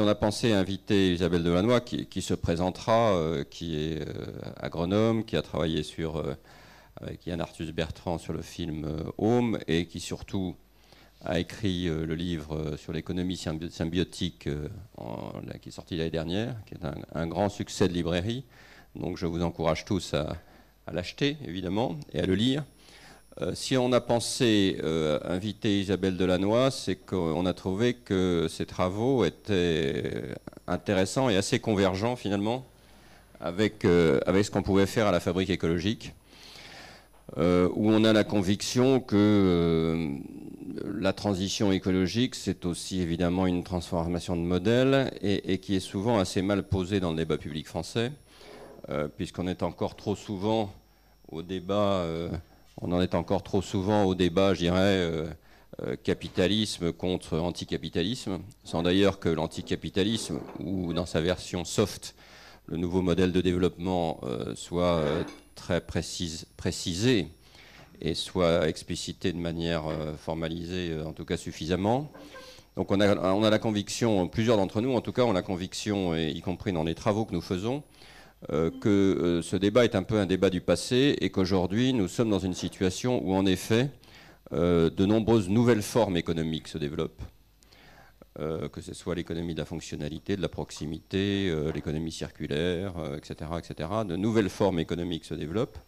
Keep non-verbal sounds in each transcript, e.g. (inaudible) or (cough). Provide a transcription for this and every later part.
on a pensé inviter Isabelle Delannoy, qui, se présentera, qui est agronome, qui a travaillé sur, avec Yann Arthus Bertrand sur le film Home, et qui surtout a écrit le livre sur l'économie symbiotique qui est sorti l'année dernière, qui est un, grand succès de librairie. Donc je vous encourage tous à l'acheter, évidemment, et à le lire. Euh, si on a pensé euh, inviter Isabelle Delannoy, c'est qu'on a trouvé que ses travaux étaient intéressants et assez convergents finalement avec, euh, avec ce qu'on pouvait faire à la fabrique écologique, où on a la conviction que la transition écologique, c'est aussi évidemment une transformation de modèle et, et, qui est souvent assez mal posée dans le débat public français, puisqu'on est encore trop souvent au débat on en est encore trop souvent au débat, je dirais, euh, euh, capitalisme contre anticapitalisme, sans d'ailleurs que l'anticapitalisme, ou dans sa version soft, le nouveau modèle de développement euh, soit très précisé et soit explicité de manière formalisée, en tout cas suffisamment. Donc on a, on a la conviction, plusieurs d'entre nous en tout cas ont la conviction, y compris dans les travaux que nous faisons, euh, que euh, ce débat est un peu un débat du passé et qu'aujourd'hui nous sommes dans une situation où en effet euh, de nombreuses nouvelles formes économiques se développent. que ce soit l'économie de la fonctionnalité, de la proximité, l'économie circulaire, etc., etc. De nouvelles formes économiques se développent.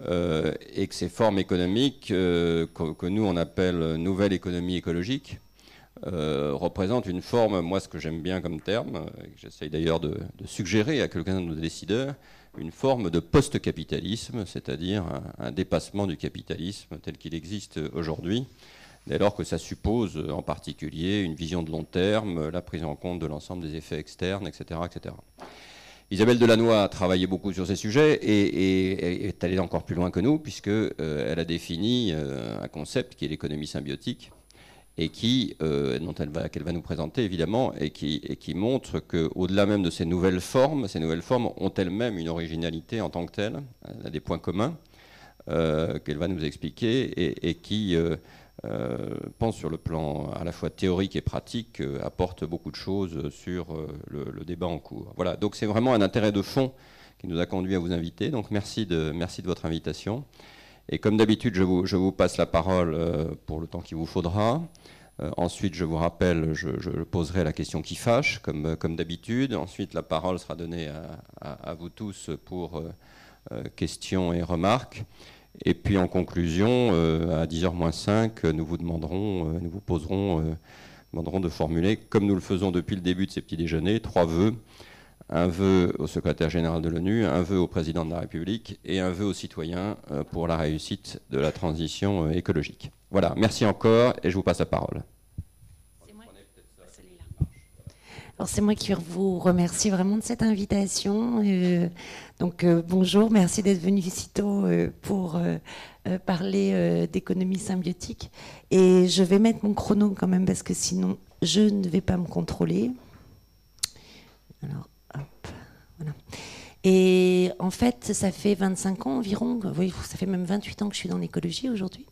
et que ces formes économiques, que, nous on appelle nouvelle économie écologique, euh, représente une forme, moi ce que j'aime bien comme terme, euh, j'essaye d'ailleurs de, suggérer à quelqu'un de nos décideurs, une forme de post-capitalisme, c'est-à-dire un, dépassement du capitalisme tel qu'il existe aujourd'hui, dès lors que ça suppose en particulier une vision de long terme, la prise en compte de l'ensemble des effets externes, etc. etc. Isabelle Delannoy a travaillé beaucoup sur ces sujets et, est allée encore plus loin que nous, puisqu'elle euh, a défini un concept qui est l'économie symbiotique, et qui, euh, va, qu'elle va nous présenter évidemment, et qui, montre qu'au-delà même de ces nouvelles formes, ces nouvelles formes ont elles-mêmes une originalité en tant que telles, elle a des points communs euh, qu'elle va nous expliquer et, qui, euh, pense sur le plan à la fois théorique et pratique, apporte beaucoup de choses sur le, débat en cours. Voilà, donc c'est vraiment un intérêt de fond qui nous a conduit à vous inviter. Donc merci de votre invitation. Et comme d'habitude, je vous, passe la parole pour le temps qu'il vous faudra. Euh, ensuite, je vous rappelle, je, poserai la question qui fâche, comme, comme d'habitude. Ensuite, la parole sera donnée à, vous tous pour euh, euh, questions et remarques. Et puis, en conclusion, à 10h-5, nous vous demanderons, nous vous poserons, demanderons de formuler, comme nous le faisons depuis le début de ces petits déjeuners, trois vœux. Un vœu au secrétaire général de l'ONU, un vœu au président de la République et un vœu aux citoyens pour la réussite de la transition écologique. Voilà, merci encore et je vous passe la parole. Alors c'est moi qui vous remercie vraiment de cette invitation. Euh, donc euh, bonjour, merci d'être venu si tôt euh, pour parler d'économie symbiotique. Et je vais mettre mon chrono quand même parce que sinon je ne vais pas me contrôler. Alors Et en fait, ça fait 25 ans environ, ça fait même 28 ans que je suis dans l'écologie aujourd'hui.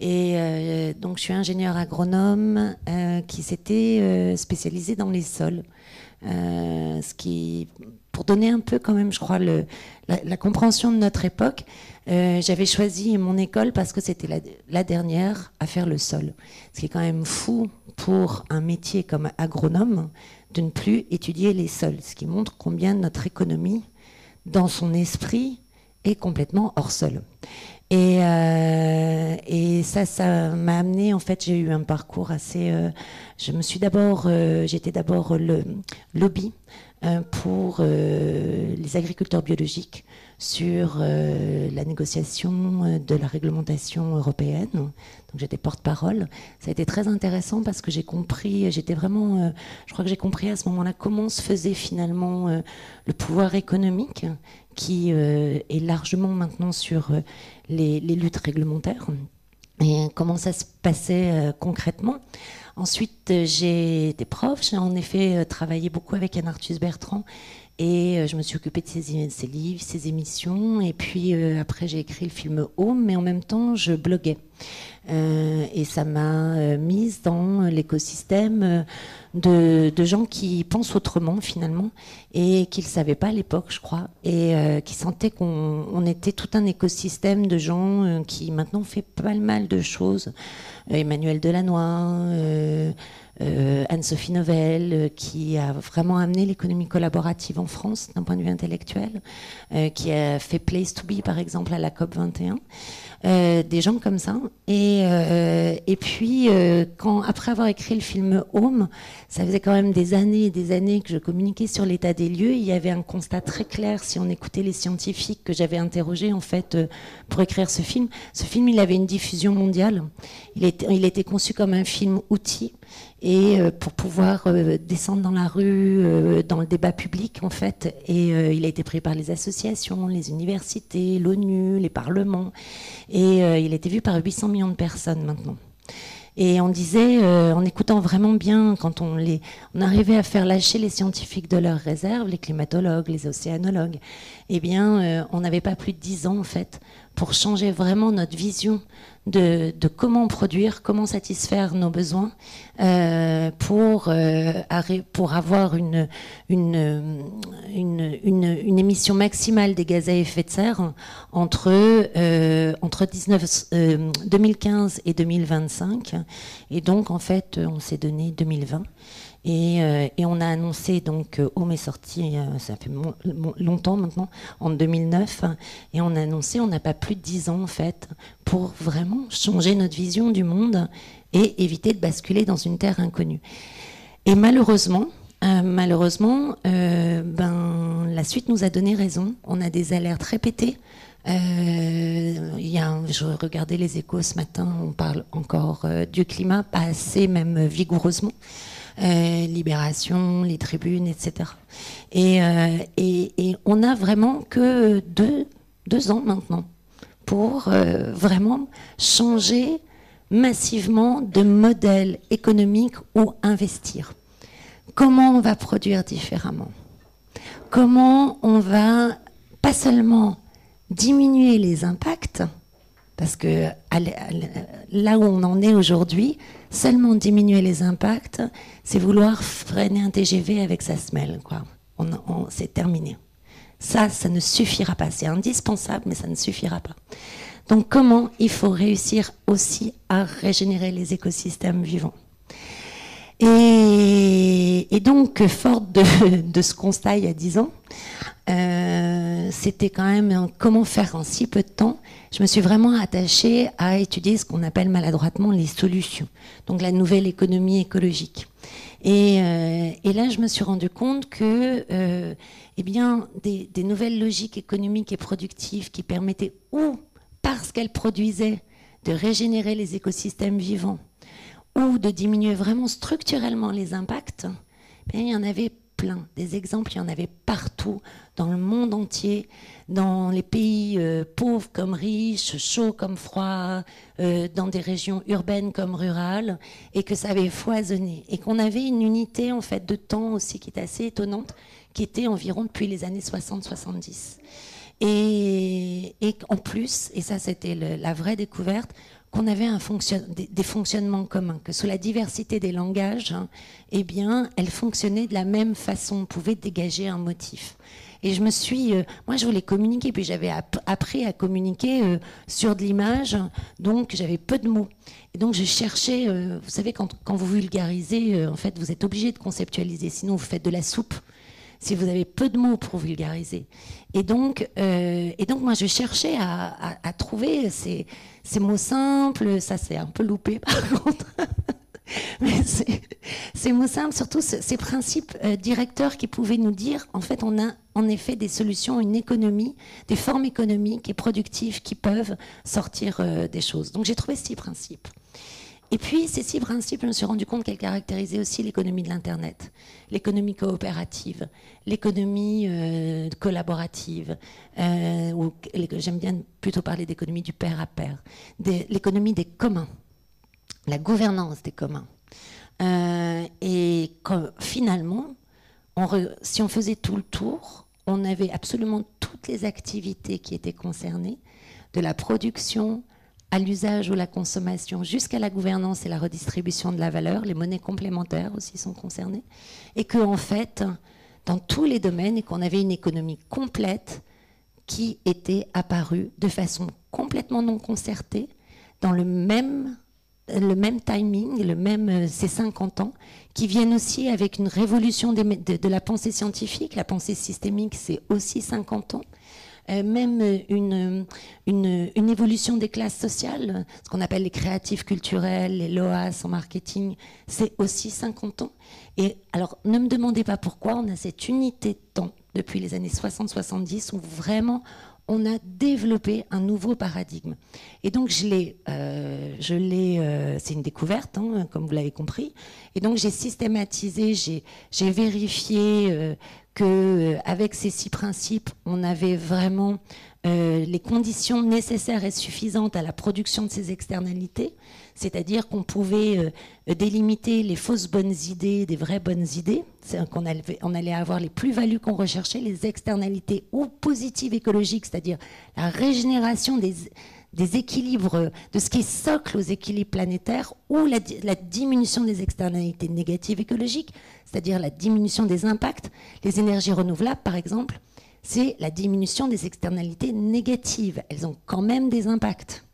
Et euh, donc, je suis ingénieur agronome euh, qui s'était euh, spécialisé dans les sols. ce qui, pour donner un peu quand même, je crois, la, compréhension de notre époque, j'avais choisi mon école parce que c'était la, dernière à faire le sol. Ce qui est quand même fou pour un métier comme agronome de ne plus étudier les sols. Ce qui montre combien notre économie, dans son esprit, est complètement hors sol. Et, euh, ça, ça m'a amené, en fait, j'ai eu un parcours assez... Euh, je me suis d'abord... Euh, j'étais d'abord le lobby pour les agriculteurs biologiques sur la négociation de la réglementation européenne. Donc j'étais porte-parole. Ça a été très intéressant parce que j'ai compris, j'étais vraiment, je crois que j'ai compris à ce moment-là comment se faisait finalement le pouvoir économique qui est largement maintenant sur les, luttes réglementaires et comment ça se passait euh, concrètement. Ensuite, euh, j'ai des profs, j'ai en effet euh, travaillé beaucoup avec Anne Arthus Bertrand et je me suis occupée de ses, ses livres, ses émissions. Et puis après, j'ai écrit le film Home, mais en même temps, je bloguais. et ça m'a mise dans l'écosystème de, gens qui pensent autrement finalement et qui ne le savaient pas à l'époque, je crois, et qui sentaient qu'on était tout un écosystème de gens qui maintenant fait pas mal de choses. Emmanuel Delannoy, euh, Anne-Sophie Novelle, euh, qui a vraiment amené l'économie collaborative en France d'un point de vue intellectuel, euh, qui a fait Place to Be, par exemple, à la COP 21. des gens comme ça. Et, et puis, quand, après avoir écrit le film Home, ça faisait quand même des années et des années que je communiquais sur l'état des lieux. Il y avait un constat très clair, si on écoutait les scientifiques que j'avais interrogés, en fait, pour écrire ce film. Ce film, il avait une diffusion mondiale. Il était, il était conçu comme un film outil et euh, pour pouvoir euh, descendre dans la rue, euh, dans le débat public en fait. Et il a été pris par les associations, les universités, l'ONU, les parlements, et il a été vu par 800 millions de personnes maintenant. Et on disait, en écoutant vraiment bien, quand on, les, on arrivait à faire lâcher les scientifiques de leurs réserves, les climatologues, les océanologues, eh bien, on n'avait pas plus de 10 ans en fait pour changer vraiment notre vision de, comment produire, comment satisfaire nos besoins euh, pour, euh, pour avoir une, émission maximale des gaz à effet de serre entre, euh, entre 19, 2015 et 2025. Et donc, en fait, on s'est donné 2020. Euh, et, on a annoncé, donc, Home est sorti, ça fait longtemps maintenant, en 2009, et on a annoncé, on n'a pas plus de 10 ans en fait, pour vraiment changer notre vision du monde et éviter de basculer dans une terre inconnue. Et malheureusement, euh, malheureusement, euh, ben, la suite nous a donné raison. On a des alertes répétées. Euh, y a je regardais les échos ce matin, on parle encore du climat, pas assez même vigoureusement. Euh, Libération, les tribunes, etc. Euh, et, on a vraiment que deux, deux ans maintenant pour euh, vraiment changer massivement de modèle économique ou investir. Comment on va produire différemment? Comment on va pas seulement diminuer les impacts, parce que là où on en est aujourd'hui, seulement diminuer les impacts, c'est vouloir freiner un TGV avec sa semelle. Quoi. On, c'est terminé. Ça, ça ne suffira pas. C'est indispensable, mais ça ne suffira pas. Donc comment il faut réussir aussi à régénérer les écosystèmes vivants? Et, donc, forte de, ce constat il y a dix ans, euh, c'était quand même comment faire en si peu de temps? Je me suis vraiment attachée à étudier ce qu'on appelle maladroitement les solutions, donc la nouvelle économie écologique. Et, euh, là, je me suis rendu compte que, euh, eh bien, des, nouvelles logiques économiques et productives qui permettaient, ou parce qu'elles produisaient, de régénérer les écosystèmes vivants, ou de diminuer vraiment structurellement les impacts, eh il y en avait plein. Des exemples, il y en avait partout, dans le monde entier, dans les pays euh, pauvres comme riches, chauds comme froids, euh, dans des régions urbaines comme rurales, et que ça avait foisonné. Et qu'on avait une unité en fait de temps aussi qui était assez étonnante, qui était environ depuis les années 60-70. Et, et, en plus, et ça c'était la vraie découverte, qu'on avait des, fonctionnements communs, que sous la diversité des langages, hein, eh bien, elles fonctionnaient de la même façon, on pouvait dégager un motif. Et je me suis, euh, moi, je voulais communiquer, puis j'avais appris à communiquer euh, sur de l'image, donc j'avais peu de mots. Et donc je cherchais, euh, vous savez, quand, vous vulgarisez, en fait, vous êtes obligé de conceptualiser, sinon vous faites de la soupe si vous avez peu de mots pour vulgariser. Et donc, et donc moi, je cherchais à, à, trouver ces, ces, mots simples. Ça, c'est un peu loupé, (laughs) par contre. (laughs) Mais ces mots simples, surtout ces principes euh, directeurs qui pouvaient nous dire, en fait, on a en effet des solutions, une économie, des formes économiques et productives qui peuvent sortir euh, des choses. Donc j'ai trouvé six principes. Et puis, ces six principes, je me suis rendu compte qu'elles caractérisaient aussi l'économie de l'Internet, l'économie coopérative, l'économie euh, collaborative, euh, ou j'aime bien plutôt parler d'économie du pair à pair, l'économie des communs, la gouvernance des communs. Euh, et finalement, si on faisait tout le tour, on avait absolument toutes les activités qui étaient concernées, de la production à l'usage ou la consommation, jusqu'à la gouvernance et la redistribution de la valeur. Les monnaies complémentaires aussi sont concernées. Et que, en fait, dans tous les domaines, et qu'on avait une économie complète qui était apparue de façon complètement non concertée, dans le même, le même timing, le même, euh, ces 50 ans, qui viennent aussi avec une révolution de, la pensée scientifique. La pensée systémique, c'est aussi 50 ans. Euh, même une, une, une, évolution des classes sociales, ce qu'on appelle les créatifs culturels, les LOAS en marketing, c'est aussi 50 ans. Et alors, ne me demandez pas pourquoi, on a cette unité de temps depuis les années 60-70 où vraiment on a développé un nouveau paradigme. Et donc, je l'ai, euh, je l'ai, euh, c'est une découverte, hein, comme vous l'avez compris. Et donc, j'ai systématisé, j'ai, vérifié euh, que, euh, avec ces six principes, on avait vraiment les conditions nécessaires et suffisantes à la production de ces externalités, c'est-à-dire qu'on pouvait euh, délimiter les fausses bonnes idées des vraies bonnes idées, qu'on allait, avoir les plus-values qu'on recherchait, les externalités ou positives écologiques, c'est-à-dire la régénération des, équilibres, de ce qui est socle aux équilibres planétaires, ou la diminution des externalités négatives écologiques, c'est-à-dire la diminution des impacts. Les énergies renouvelables, par exemple, c'est la diminution des externalités négatives. Elles ont quand même des impacts.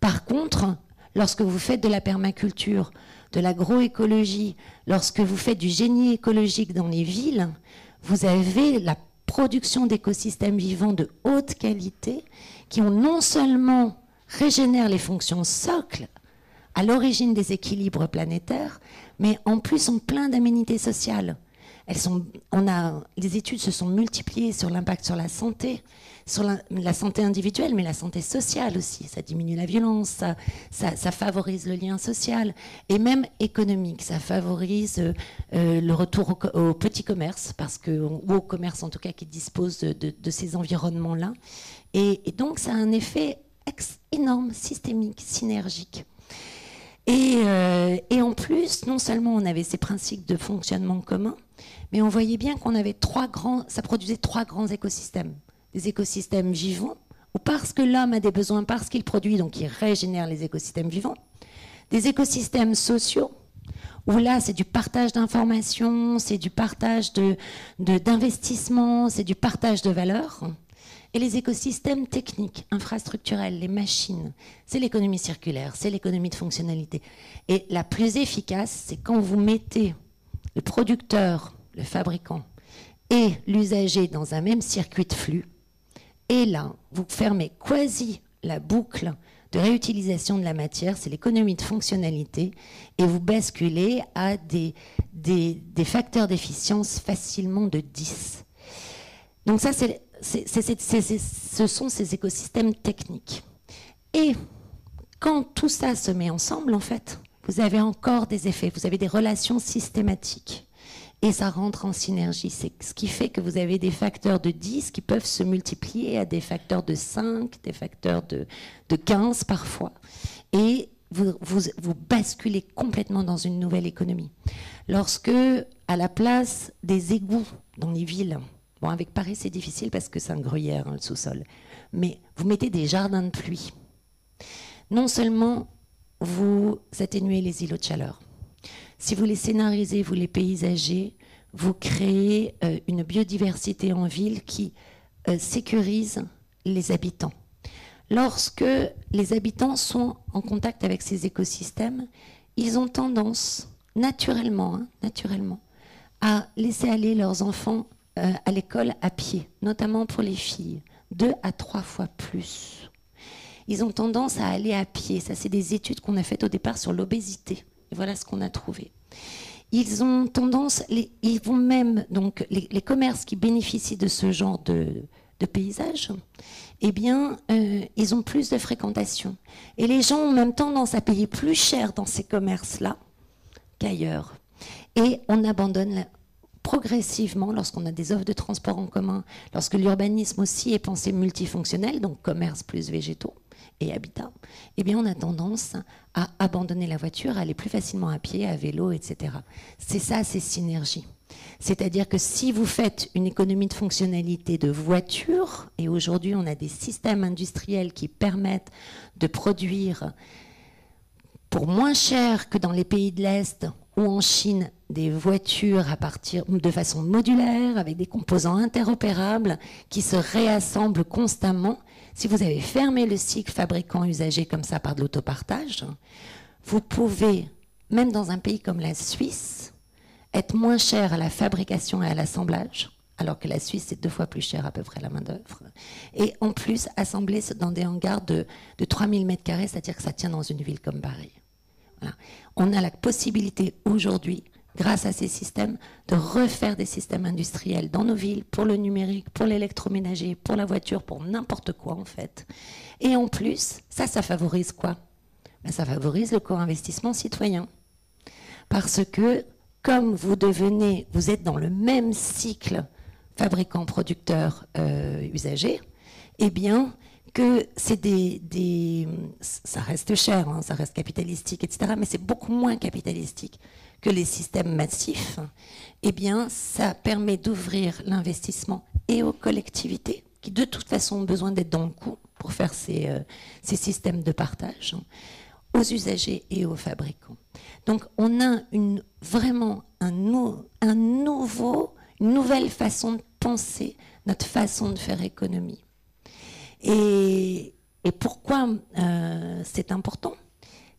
Par contre, lorsque vous faites de la permaculture, de l'agroécologie, lorsque vous faites du génie écologique dans les villes, vous avez la production d'écosystèmes vivants de haute qualité qui ont non seulement régénèrent les fonctions socles à l'origine des équilibres planétaires, mais en plus ont plein d'aménités sociales. Elles sont, on a, les études se sont multipliées sur l'impact sur la santé, sur la, santé individuelle, mais la santé sociale aussi. Ça diminue la violence, ça, ça, favorise le lien social et même économique. Ça favorise euh, le retour au, petit commerce, parce que, ou au commerce en tout cas qui dispose de ces environnements-là. Et, et, donc ça a un effet énorme, systémique, synergique. Et, euh, et, en plus, non seulement on avait ces principes de fonctionnement commun, mais on voyait bien qu'on avait trois grands, ça produisait trois grands écosystèmes. Des écosystèmes vivants, ou parce que l'homme a des besoins, parce qu'il produit, donc il régénère les écosystèmes vivants. Des écosystèmes sociaux, où là, c'est du partage d'informations, c'est du partage d'investissements, de, c'est du partage de valeurs. Et les écosystèmes techniques, infrastructurels, les machines, c'est l'économie circulaire, c'est l'économie de fonctionnalité. Et la plus efficace, c'est quand vous mettez le producteur, le fabricant et l'usager dans un même circuit de flux. Et là, vous fermez quasi la boucle de réutilisation de la matière, c'est l'économie de fonctionnalité, et vous basculez à des, facteurs d'efficience facilement de 10. Donc ça, c'est ce sont ces écosystèmes techniques. Et quand tout ça se met ensemble, en fait, vous avez encore des effets, vous avez des relations systématiques. Et ça rentre en synergie. C'est ce qui fait que vous avez des facteurs de 10 qui peuvent se multiplier à des facteurs de 5, des facteurs de, de 15 parfois. Et vous, basculez complètement dans une nouvelle économie. Lorsque, à la place des égouts dans les villes, Bon, avec Paris, c'est difficile parce que c'est un gruyère, hein, le sous-sol. Mais vous mettez des jardins de pluie. Non seulement vous atténuez les îlots de chaleur, si vous les scénarisez, vous les paysagez, vous créez euh, une biodiversité en ville qui euh, sécurise les habitants. Lorsque les habitants sont en contact avec ces écosystèmes, ils ont tendance, naturellement, hein, naturellement, à laisser aller leurs enfants euh, à l'école à pied, notamment pour les filles, deux à trois fois plus. Ils ont tendance à aller à pied. Ça, c'est des études qu'on a faites au départ sur l'obésité. Et voilà ce qu'on a trouvé. Ils ont tendance, ils vont même, donc, les, commerces qui bénéficient de ce genre de, de paysage, eh bien, euh, ils ont plus de fréquentation. Et les gens ont même tendance à payer plus cher dans ces commerces-là qu'ailleurs. Et on abandonne la, progressivement, lorsqu'on a des offres de transport en commun, lorsque l'urbanisme aussi est pensé multifonctionnel, donc commerce plus végétaux et habitat, eh bien on a tendance à abandonner la voiture, à aller plus facilement à pied, à vélo, etc. C'est ça, ces synergies. C'est-à-dire que si vous faites une économie de fonctionnalité de voiture, et aujourd'hui on a des systèmes industriels qui permettent de produire pour moins cher que dans les pays de l'Est ou en Chine des voitures à partir de façon modulaire avec des composants interopérables qui se réassemblent constamment. Si vous avez fermé le cycle fabricant usager comme ça par de l'autopartage, vous pouvez, même dans un pays comme la Suisse, être moins cher à la fabrication et à l'assemblage, alors que la Suisse est deux fois plus cher à peu près la main-d'œuvre. Et en plus, assembler dans des hangars de, de 3000 m, c'est-à-dire que ça tient dans une ville comme Paris. On a la possibilité aujourd'hui, grâce à ces systèmes, de refaire des systèmes industriels dans nos villes, pour le numérique, pour l'électroménager, pour la voiture, pour n'importe quoi en fait. Et en plus, ça, ça favorise quoi? Ben, Ça favorise le co-investissement citoyen. Parce que comme vous devenez, vous êtes dans le même cycle fabricant, producteur, euh, eh bien, que c'est des, ça reste cher, hein, ça reste capitalistique, etc. Mais c'est beaucoup moins capitalistique que les systèmes massifs. Eh bien, ça permet d'ouvrir l'investissement et aux collectivités qui de toute façon ont besoin d'être dans le coup pour faire ces, euh, ces systèmes de partage, hein, aux usagers et aux fabricants. Donc, on a une, vraiment un, un nouveau, une nouvelle façon de penser notre façon de faire économie. Et, pourquoi euh, c'est important?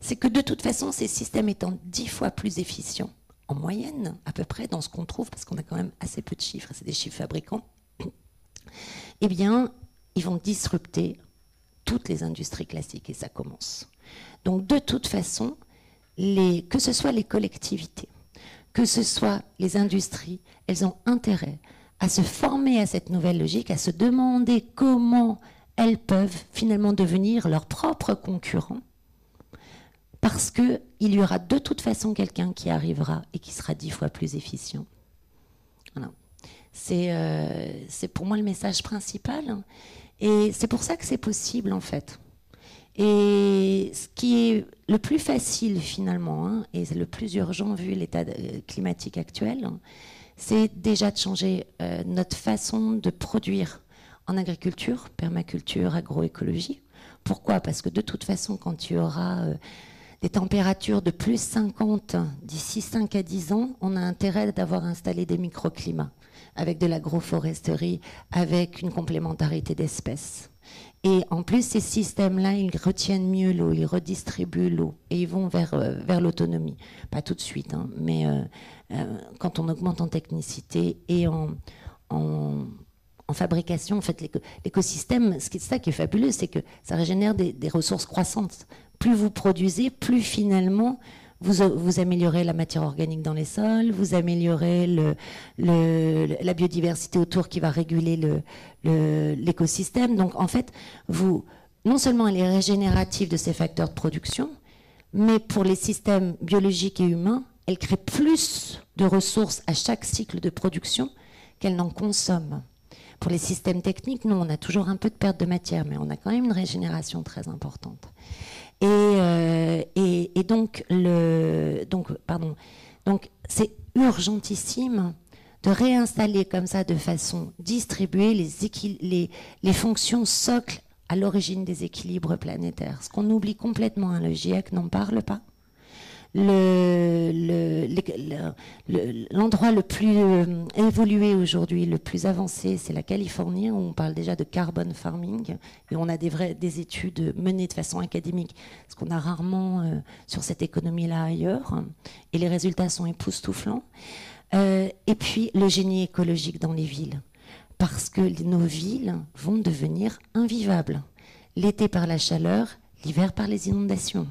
C'est que de toute façon, ces systèmes étant dix fois plus efficients, en moyenne, à peu près, dans ce qu'on trouve, parce qu'on a quand même assez peu de chiffres, c'est des chiffres fabricants, (coughs) eh bien, ils vont disrupter toutes les industries classiques, et ça commence. Donc, de toute façon, que ce soit les collectivités, que ce soit les industries, elles ont intérêt à se former à cette nouvelle logique, à se demander comment elles peuvent finalement devenir leurs propres concurrents parce qu'il y aura de toute façon quelqu'un qui arrivera et qui sera dix fois plus efficient. Euh, c'est pour moi le message principal. Et c'est pour ça que c'est possible en fait. Et ce qui est le plus facile finalement, hein, et le plus urgent vu l'état climatique actuel, c'est déjà de changer euh, notre façon de produire en agriculture, permaculture, agroécologie. Pourquoi? Parce que de toute façon, quand tu auras euh, des températures de plus 50 d'ici 5 à 10 ans, on a intérêt d'avoir installé des microclimats avec de l'agroforesterie, avec une complémentarité d'espèces. Et en plus, ces systèmes-là, ils retiennent mieux l'eau, ils redistribuent l'eau et ils vont vers, euh, vers l'autonomie. Pas tout de suite, hein, mais euh, quand on augmente en technicité et en, en en fabrication, en fait, l'écosystème, c'est ça qui est fabuleux, c'est que ça régénère des, ressources croissantes. Plus vous produisez, plus finalement vous, améliorez la matière organique dans les sols, vous améliorez la biodiversité autour qui va réguler l'écosystème. Donc en fait, vous, non seulement elle est régénérative de ces facteurs de production, mais pour les systèmes biologiques et humains, elle crée plus de ressources à chaque cycle de production qu'elle n'en consomme. Pour les systèmes techniques, nous, on a toujours un peu de perte de matière, mais on a quand même une régénération très importante. Et, euh, donc, c'est urgentissime de réinstaller comme ça de façon distribuée les fonctions socles à l'origine des équilibres planétaires. Ce qu'on oublie complètement, hein, le GIEC n'en parle pas l'endroit le, plus euh, évolué aujourd'hui, le plus avancé, c'est la Californie, où on parle déjà de carbon farming, et on a des études menées de façon académique, ce qu'on a rarement euh, sur cette économie-là ailleurs, et les résultats sont époustouflants. Euh, et puis le génie écologique dans les villes, parce que nos villes vont devenir invivables. L'été par la chaleur, l'hiver par les inondations.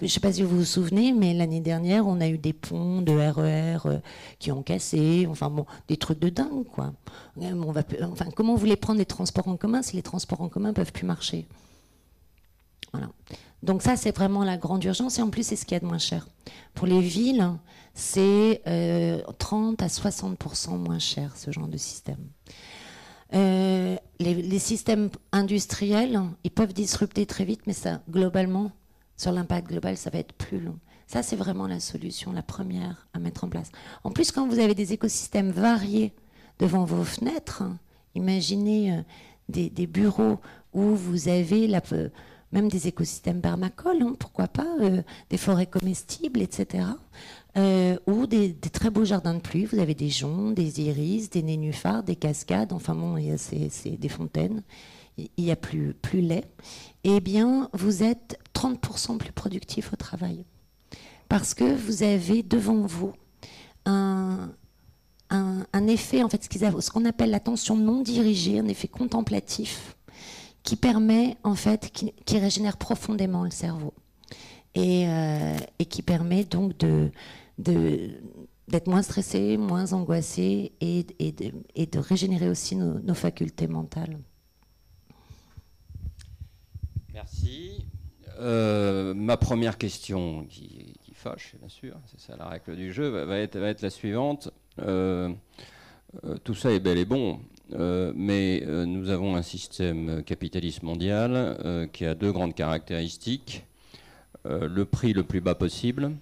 Je ne sais pas si vous vous souvenez, mais l'année dernière, on a eu des ponts de RER e euh, qui ont cassé, enfin bon, des trucs de dingue, quoi. On va, enfin, comment vous voulez prendre les transports en commun si les transports en commun peuvent plus marcher? Voilà. Donc ça, c'est vraiment la grande urgence, et en plus, c'est ce qu'il y a de moins cher. Pour les villes, c'est 30 euh, à 60% moins cher, ce genre de système. Euh, les, systèmes industriels, ils peuvent disrupter très vite, mais ça, globalement, sur l'impact global, ça va être plus long. Ça, c'est vraiment la solution, la première à mettre en place. En plus, quand vous avez des écosystèmes variés devant vos fenêtres, imaginez euh, des, bureaux où vous avez euh, même des écosystèmes permacoles, hein, pourquoi pas, euh, des forêts comestibles, etc. ou des, très beaux jardins de pluie. Vous avez des joncs, des iris, des nénuphars, des cascades, enfin bon, c'est des fontaines. Il n'y a plus, lait. Eh bien, vous êtes 30% plus productif au travail. Parce que vous avez devant vous un, un, effet, en fait, ce qu'on appelle l'attention non dirigée, un effet contemplatif, qui permet, en fait, qui, régénère profondément le cerveau. Et, euh, et qui permet donc de, d'être moins stressé, moins angoissé et, et, de, et de, régénérer aussi nos, facultés mentales. Merci. Euh, ma première question, qui, fâche, bien sûr, c'est ça la règle du jeu, va être, la suivante. Euh, euh, tout ça est bel et bon, mais nous avons un système capitaliste mondial qui a deux grandes caractéristiques. le prix le plus bas possible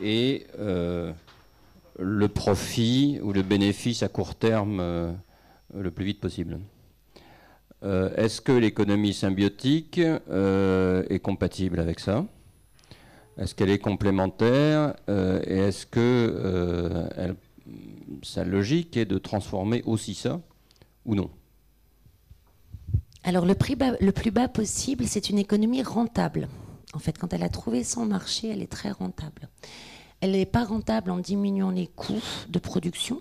et le profit ou le bénéfice à court terme le plus vite possible. Est-ce que l'économie symbiotique est compatible avec ça? Est-ce qu'elle est complémentaire euh, et est-ce que euh, sa logique est de transformer aussi ça ou non? Alors le, prix le plus bas possible, c'est une économie rentable. En fait, quand elle a trouvé son marché, elle est très rentable. Elle n'est pas rentable en diminuant les coûts de production.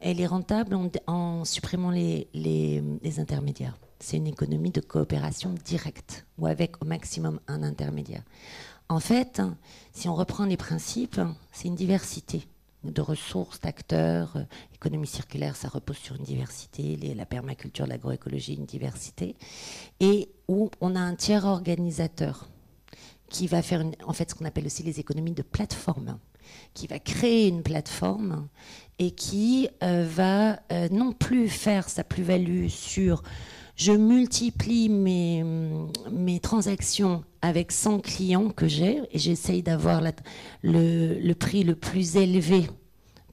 Elle est rentable en, supprimant les, intermédiaires. C'est une économie de coopération directe ou avec au maximum un intermédiaire. En fait, si on reprend les principes, c'est une diversité de ressources, d'acteurs. Euh, économie circulaire, ça repose sur une diversité. la permaculture, l'agroécologie, une diversité. Et où on a un tiers organisateur qui va faire en fait ce qu'on appelle aussi les économies de plateforme, qui va créer une plateforme et qui euh, va euh, non plus faire sa plus-value sur je multiplie mes, mes transactions avec 100 clients que j'ai et j'essaye d'avoir le, le, prix le plus élevé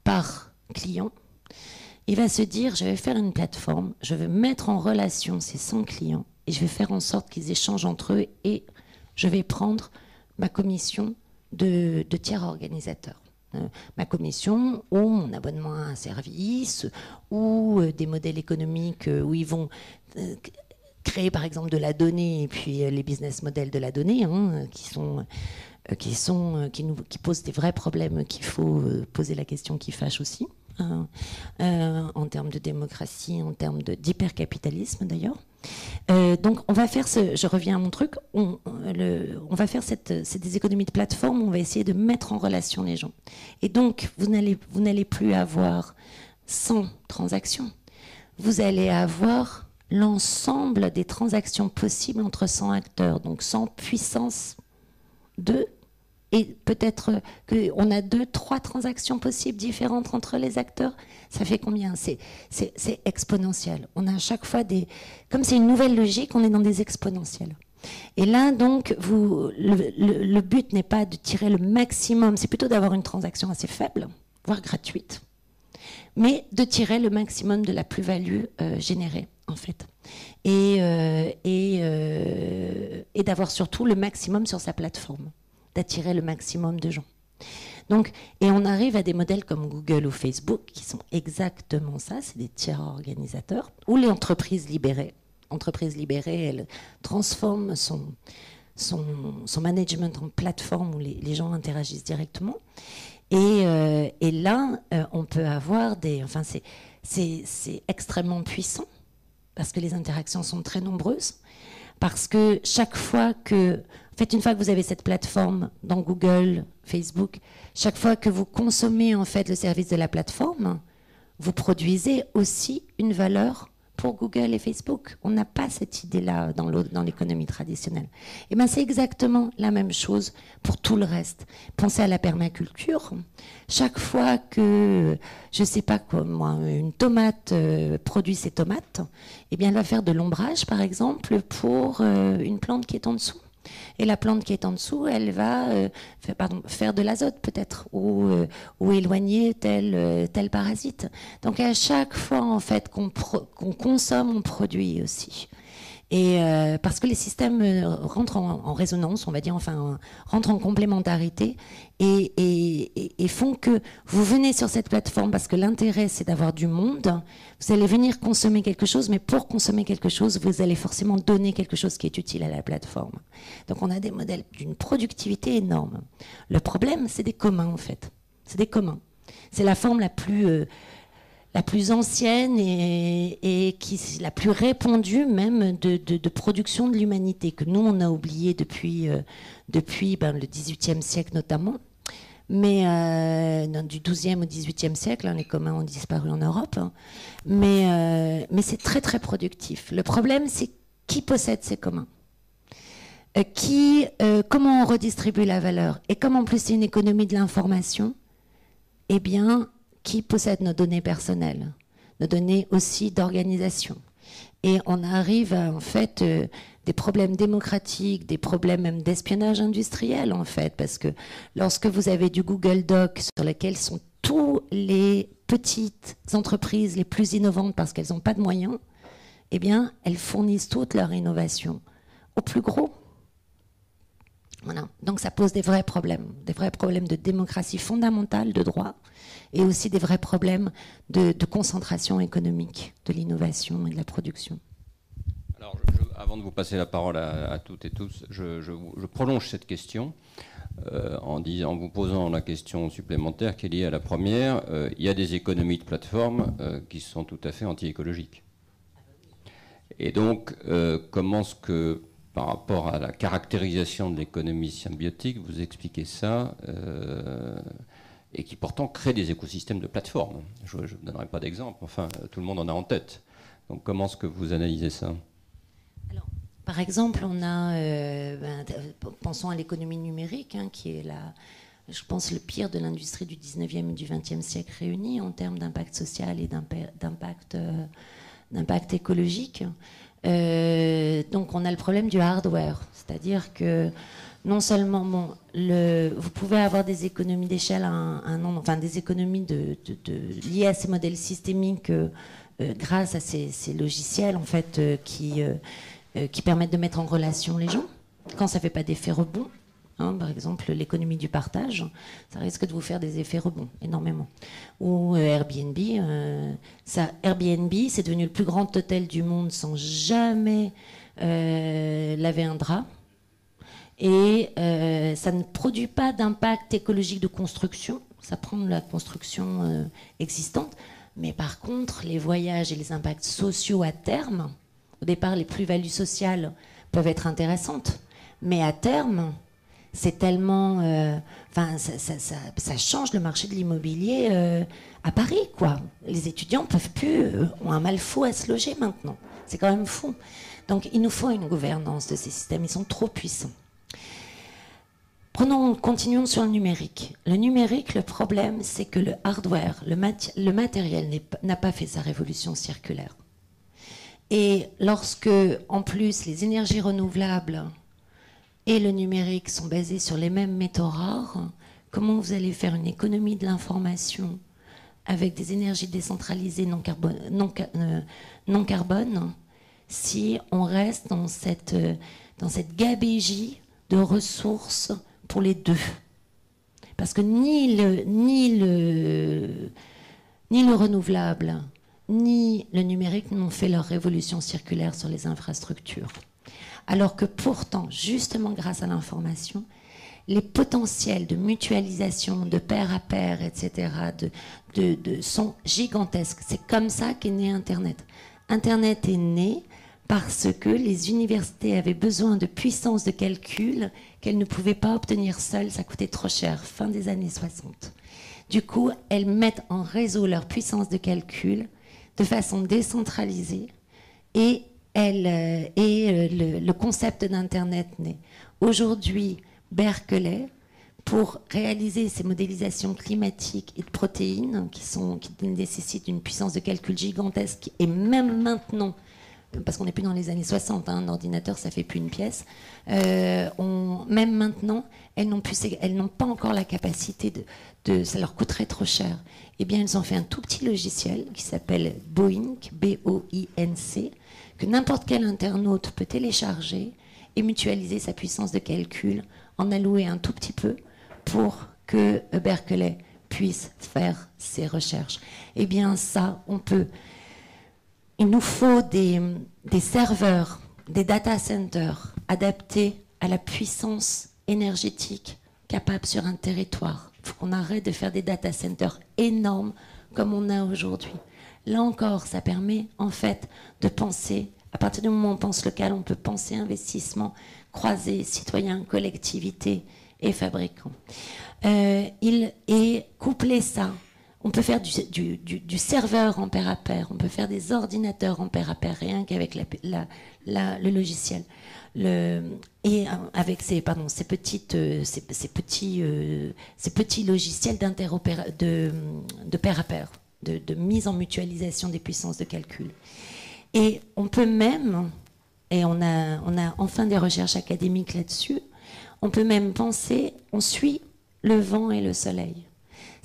par client. Il va se dire, je vais faire une plateforme, je vais mettre en relation ces 100 clients et je vais faire en sorte qu'ils échangent entre eux et je vais prendre ma commission de, tiers organisateur. Euh, ma commission ou mon abonnement à un service ou euh, des modèles économiques euh, où ils vont créer par exemple de la donnée et puis les business models de la donnée hein, qui sont qui sont qui posent des vrais problèmes qu'il faut poser la question qui fâche aussi en termes de démocratie en termes d'hypercapitalisme d'ailleurs. Euh, donc on va faire ce, je reviens à mon truc, on, va faire cette, c'est des économies de plateforme, on va essayer de mettre en relation les gens. Et donc vous n'allez, vous n'allez plus avoir 100 transactions, vous allez avoir l'ensemble des transactions possibles entre 100 acteurs, donc 100 puissance 2 et peut-être qu'on a deux, trois transactions possibles différentes entre les acteurs. Ça fait combien? C'est exponentiel. On a à chaque fois des... Comme c'est une nouvelle logique, on est dans des exponentiels. Et là, donc, vous, le, but n'est pas de tirer le maximum, c'est plutôt d'avoir une transaction assez faible, voire gratuite, mais de tirer le maximum de la plus-value euh, générée, en fait. Euh, euh, et d'avoir surtout le maximum sur sa plateforme d'attirer le maximum de gens. Donc, et on arrive à des modèles comme Google ou Facebook qui sont exactement ça, c'est des tiers organisateurs, ou les entreprises libérées. Entreprises libérées, elles transforment son, son, son management en plateforme où les, gens interagissent directement. Et, euh, là, euh, on peut avoir des... Enfin, c'est extrêmement puissant parce que les interactions sont très nombreuses, parce que chaque fois que en fait, une fois que vous avez cette plateforme dans Google, Facebook, chaque fois que vous consommez en fait le service de la plateforme, vous produisez aussi une valeur pour Google et Facebook. On n'a pas cette idée-là dans l'économie traditionnelle. Et eh ben c'est exactement la même chose pour tout le reste. Pensez à la permaculture. Chaque fois que, je sais pas quoi, une tomate euh, produit ses tomates, eh bien elle va faire de l'ombrage, par exemple, pour euh, une plante qui est en dessous. Et la plante qui est en dessous, elle va euh, faire, de l'azote peut-être, ou, euh, éloigner tel, euh, tel parasite. Donc à chaque fois en fait qu'on consomme, on produit aussi. Et euh, parce que les systèmes euh, rentrent en, résonance, on va dire, enfin, rentrent en complémentarité et, font que vous venez sur cette plateforme parce que l'intérêt, c'est d'avoir du monde. Vous allez venir consommer quelque chose, mais pour consommer quelque chose, vous allez forcément donner quelque chose qui est utile à la plateforme. Donc, on a des modèles d'une productivité énorme. Le problème, c'est des communs, en fait. C'est des communs. C'est la forme la plus euh, la plus ancienne et, qui la plus répandue même de, production de l'humanité, que nous, on a oublié depuis, euh, depuis ben, le XVIIIe siècle notamment. Mais euh, du XIIe au XVIIIe siècle, hein, les communs ont disparu en Europe. Hein. mais, euh, mais c'est très très productif. Le problème, c'est qui possède ces communs? Qui, comment on redistribue la valeur? Et comme en plus c'est une économie de l'information, eh bien, qui possède nos données personnelles, nos données aussi d'organisation. Et on arrive à, en fait, euh, des problèmes démocratiques, des problèmes même d'espionnage industriel, en fait, parce que lorsque vous avez du Google Doc sur lequel sont tous les petites entreprises les plus innovantes parce qu'elles n'ont pas de moyens, eh bien, elles fournissent toute leur innovation au plus gros. Voilà. Donc ça pose des vrais problèmes, des vrais problèmes de démocratie fondamentale, de droit, et aussi des vrais problèmes de, concentration économique, de l'innovation et de la production. Alors, avant de vous passer la parole à, toutes et tous, je, prolonge cette question euh, en, vous posant la question supplémentaire qui est liée à la première. Euh, il y a des économies de plateforme euh, qui sont tout à fait anti-écologiques. Et donc, comment est-ce que par rapport à la caractérisation de l'économie symbiotique, vous expliquez ça et qui pourtant créent des écosystèmes de plateformes. Je ne donnerai pas d'exemple, enfin, tout le monde en a en tête. Donc comment est-ce que vous analysez ça? Alors, Par exemple, on a, euh, ben, pensons à l'économie numérique, hein, qui est je pense, le pire de l'industrie du 19e et du 20e siècle réunis en termes d'impact social et d'impact euh, écologique. Euh, donc on a le problème du hardware, c'est-à-dire que non seulement vous pouvez avoir des économies d'échelle, enfin des économies de, liées à ces modèles systémiques euh, euh, grâce à ces, logiciels en fait euh, qui, permettent de mettre en relation les gens quand ça fait pas d'effet rebond. Hein, par exemple, l'économie du partage, ça risque de vous faire des effets rebonds énormément. Ou Airbnb, Airbnb, c'est devenu le plus grand hôtel du monde sans jamais laver un drap et euh, ça ne produit pas d'impact écologique de construction, ça prend de la construction euh, existante, mais par contre, les voyages et les impacts sociaux à terme, au départ, les plus-values sociales peuvent être intéressantes, mais à terme, c'est tellement. Euh, enfin, ça, change le marché de l'immobilier à Paris, quoi. Les étudiants peuvent plus, ont un mal fou à se loger maintenant. C'est quand même fou. Donc, il nous faut une gouvernance de ces systèmes. Ils sont trop puissants. Prenons, continuons sur le numérique. Le numérique, le problème, c'est que le hardware, le, matériel n'a pas fait sa révolution circulaire. Et lorsque, en plus, les énergies renouvelables et le numérique sont basés sur les mêmes métaux rares, comment vous allez faire une économie de l'information avec des énergies décentralisées non, carbone, euh, non carbone si on reste dans cette, dans cette gabégie de ressources pour les deux. Parce que ni le, ni le, ni le renouvelable, ni le numérique n'ont fait leur révolution circulaire sur les infrastructures. Alors que pourtant, justement grâce à l'information, les potentiels de mutualisation, de pair à pair, etc., de, sont gigantesques. C'est comme ça qu'est né Internet. Internet est né parce que les universités avaient besoin de puissance de calcul qu'elles ne pouvaient pas obtenir seules, ça coûtait trop cher, fin des années 60. Du coup, elles mettent en réseau leur puissance de calcul de façon décentralisée et, euh, euh, le, concept d'Internet naît. Aujourd'hui, Berkeley, pour réaliser ces modélisations climatiques et de protéines qui nécessitent une puissance de calcul gigantesque et même maintenant parce qu'on n'est plus dans les années 60, hein, un ordinateur ça fait plus une pièce. On, même maintenant, elles n'ont pas encore la capacité de, ça leur coûterait trop cher. Eh bien, elles ont fait un tout petit logiciel qui s'appelle Boeing, B-O-I-N-C, que n'importe quel internaute peut télécharger et mutualiser sa puissance de calcul, en allouer un tout petit peu pour que Berkeley puisse faire ses recherches. Eh bien, ça, on peut. Il nous faut des, serveurs, des data centers adaptés à la puissance énergétique capable sur un territoire. Il faut qu'on arrête de faire des data centers énormes comme on a aujourd'hui. Là encore, ça permet en fait de penser, à partir du moment où on pense local, on peut penser investissement, croisé, citoyen, collectivité et fabricant. Euh, il est couplé ça. On peut faire du, serveur en pair à pair, on peut faire des ordinateurs en pair à pair, rien qu'avec le logiciel. Et avec ces, petites, euh, euh, ces petits logiciels de, de pair à pair, de, mise en mutualisation des puissances de calcul. Et on peut même, et on a enfin des recherches académiques là-dessus, on peut même penser, on suit le vent et le soleil.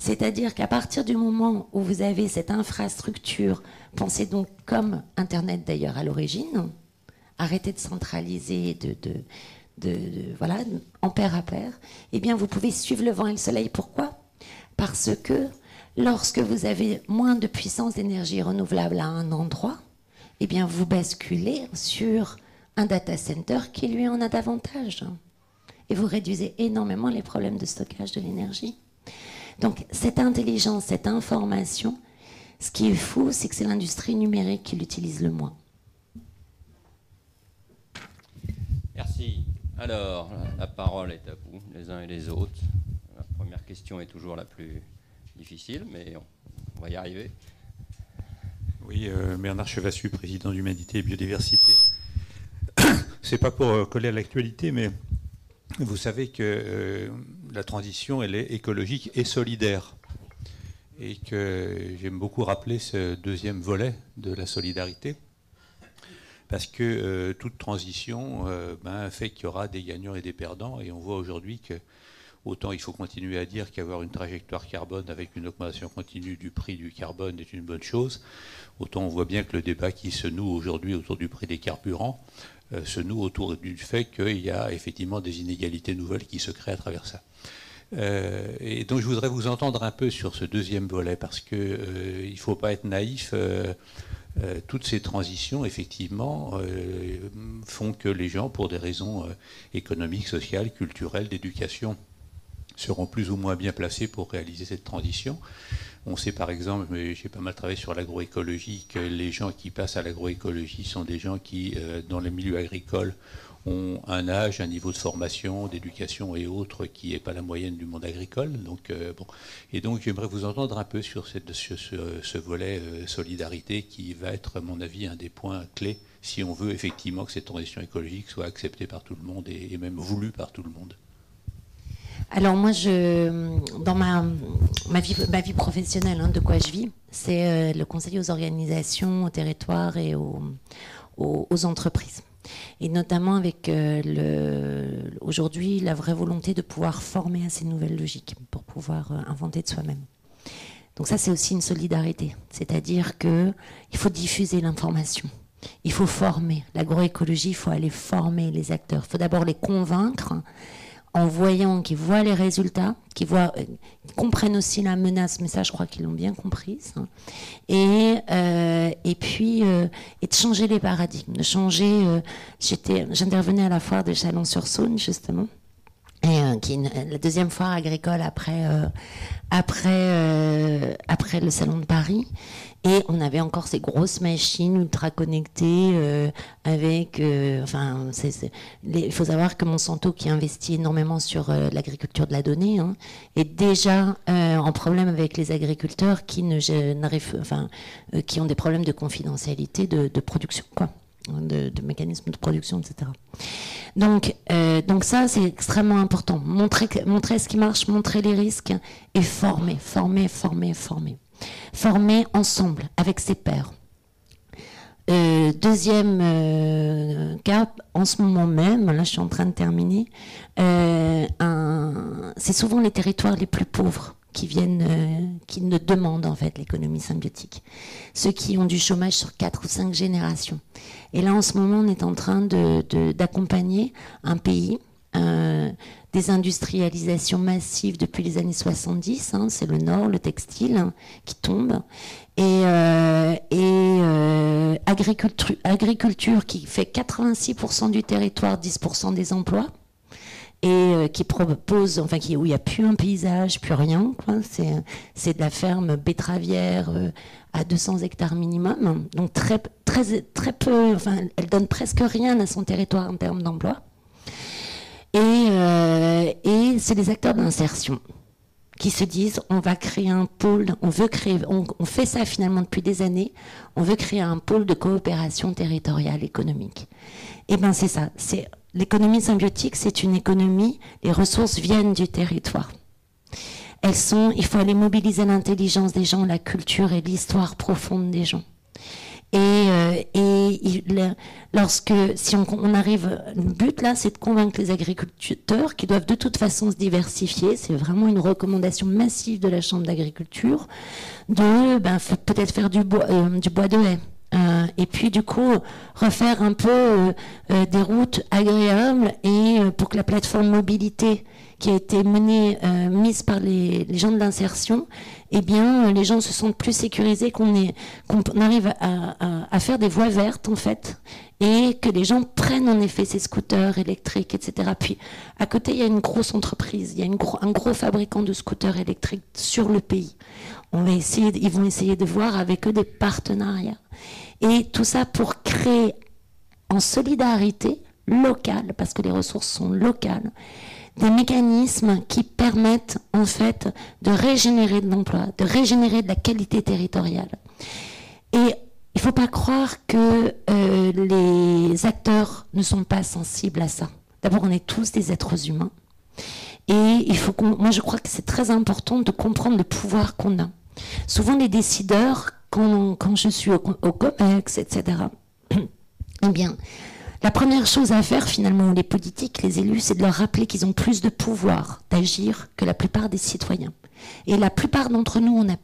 C'est-à-dire qu'à partir du moment où vous avez cette infrastructure, pensez donc comme Internet d'ailleurs à l'origine, arrêtez de centraliser, de, en paire à paire, eh bien vous pouvez suivre le vent et le soleil. Pourquoi? Parce que lorsque vous avez moins de puissance d'énergie renouvelable à un endroit, eh bien vous basculez sur un data center qui lui en a davantage. Et vous réduisez énormément les problèmes de stockage de l'énergie. Donc cette intelligence, cette information, ce qui est fou, c'est que c'est l'industrie numérique qui l'utilise le moins. Merci. Alors, la parole est à vous, les uns et les autres. La première question est toujours la plus difficile, mais on va y arriver. Oui, euh, Bernard Chevassu, président d'Humanité et Biodiversité. (coughs) C'est pas pour euh, coller à l'actualité, mais vous savez que euh, la transition, elle est écologique et solidaire. Et que j'aime beaucoup rappeler ce deuxième volet de la solidarité parce que euh, toute transition euh, ben, fait qu'il y aura des gagnants et des perdants, et on voit aujourd'hui que autant il faut continuer à dire qu'avoir une trajectoire carbone avec une augmentation continue du prix du carbone est une bonne chose, autant on voit bien que le débat qui se noue aujourd'hui autour du prix des carburants se noue autour du fait qu'il y a effectivement des inégalités nouvelles qui se créent à travers ça. et donc je voudrais vous entendre un peu sur ce deuxième volet parce qu'il ne faut pas être naïf. Euh, toutes ces transitions, effectivement, euh, font que les gens, pour des raisons euh, économiques, sociales, culturelles, d'éducation, seront plus ou moins bien placés pour réaliser cette transition. On sait par exemple, j'ai pas mal travaillé sur l'agroécologie, que les gens qui passent à l'agroécologie sont des gens qui, dans les milieux agricoles, ont un âge, un niveau de formation, d'éducation et autres qui n'est pas la moyenne du monde agricole. Donc, euh, bon. Et donc j'aimerais vous entendre un peu sur, ce, volet euh, solidarité qui va être, à mon avis, un des points clés si on veut effectivement que cette transition écologique soit acceptée par tout le monde et, même voulue par tout le monde. Alors moi, je, dans ma, ma, vie, professionnelle, hein, de quoi je vis, c'est euh, le conseil aux organisations, aux territoires et aux, aux entreprises et notamment avec euh, aujourd'hui la vraie volonté de pouvoir former à ces nouvelles logiques pour pouvoir euh, inventer de soi-même. Donc ça c'est aussi une solidarité, c'est-à-dire que il faut diffuser l'information. Il faut former. L'agroécologie, il faut aller former les acteurs. Il faut d'abord les convaincre en voyant qu'ils voient les résultats, euh, comprennent aussi la menace, mais ça, je crois qu'ils l'ont bien comprise. Hein. Et, euh, et puis, euh, et de changer les paradigmes, de changer. j'intervenais à la foire de Chalon-sur-Saône, justement. Et, qui la deuxième foire agricole après après après le salon de Paris et on avait encore ces grosses machines ultra connectées euh, avec, euh, enfin, il faut savoir que Monsanto, qui investit énormément sur euh, l'agriculture de la donnée, hein, est déjà en problème avec les agriculteurs qui ne enfin, qui ont des problèmes de confidentialité de, production, quoi. De, de, mécanismes de production, etc. Donc, donc ça, c'est extrêmement important. Montrer, montrer ce qui marche, montrer les risques et former, former, former, former former ensemble avec ses pairs. Euh, deuxième euh, cas, en ce moment même, là je suis en train de terminer, euh, c'est souvent les territoires les plus pauvres qui viennent, qui ne demandent en fait l'économie symbiotique. Ceux qui ont du chômage sur quatre ou cinq générations. Et là, en ce moment, on est en train d'accompagner un pays des industrialisations massives depuis les années 70. Hein, c'est le Nord, le textile hein, qui tombe. Et, euh, euh, agriculture, qui fait 86% du territoire, 10% des emplois. Et euh, qui propose, enfin, où il n'y a plus un paysage, plus rien. C'est de la ferme betteravière à 200 hectares minimum. Donc très, très, très peu, enfin, elle donne presque rien à son territoire en termes d'emploi. Et, euh, et c'est des acteurs d'insertion qui se disent on va créer un pôle, on veut créer, on, fait ça finalement depuis des années, on veut créer un pôle de coopération territoriale économique. Eh ben c'est ça, c'est l'économie symbiotique, c'est une économie, les ressources viennent du territoire. Elles sont, il faut aller mobiliser l'intelligence des gens, la culture et l'histoire profonde des gens. Et, euh, et lorsque, si on, arrive, le but là, c'est de convaincre les agriculteurs qui doivent de toute façon se diversifier. C'est vraiment une recommandation massive de la Chambre d'agriculture de ben, peut-être faire du bois, euh, du bois de haie. Euh, et puis du coup refaire un peu euh, euh des routes agréables et pour que la plateforme mobilité qui a été menée, mise par les, gens de l'insertion, eh bien, les gens se sentent plus sécurisés, qu'on arrive à, faire des voies vertes, en fait, et que les gens prennent en effet ces scooters électriques, etc. Puis, à côté, il y a une grosse entreprise, il y a un gros fabricant de scooters électriques sur le pays. On va essayer, ils vont essayer de voir avec eux des partenariats. Et tout ça pour créer en solidarité locale, parce que les ressources sont locales, des mécanismes qui permettent en fait de régénérer de l'emploi, de régénérer de la qualité territoriale. Et il ne faut pas croire que euh, les acteurs ne sont pas sensibles à ça. D'abord, on est tous des êtres humains. Et il faut moi, je crois que c'est très important de comprendre le pouvoir qu'on a. Souvent, les décideurs, quand, je suis au, au COMEX, etc., (clears throat) eh bien, la première chose à faire finalement, les politiques, les élus, c'est de leur rappeler qu'ils ont plus de pouvoir d'agir que la plupart des citoyens. Et la plupart d'entre nous, on a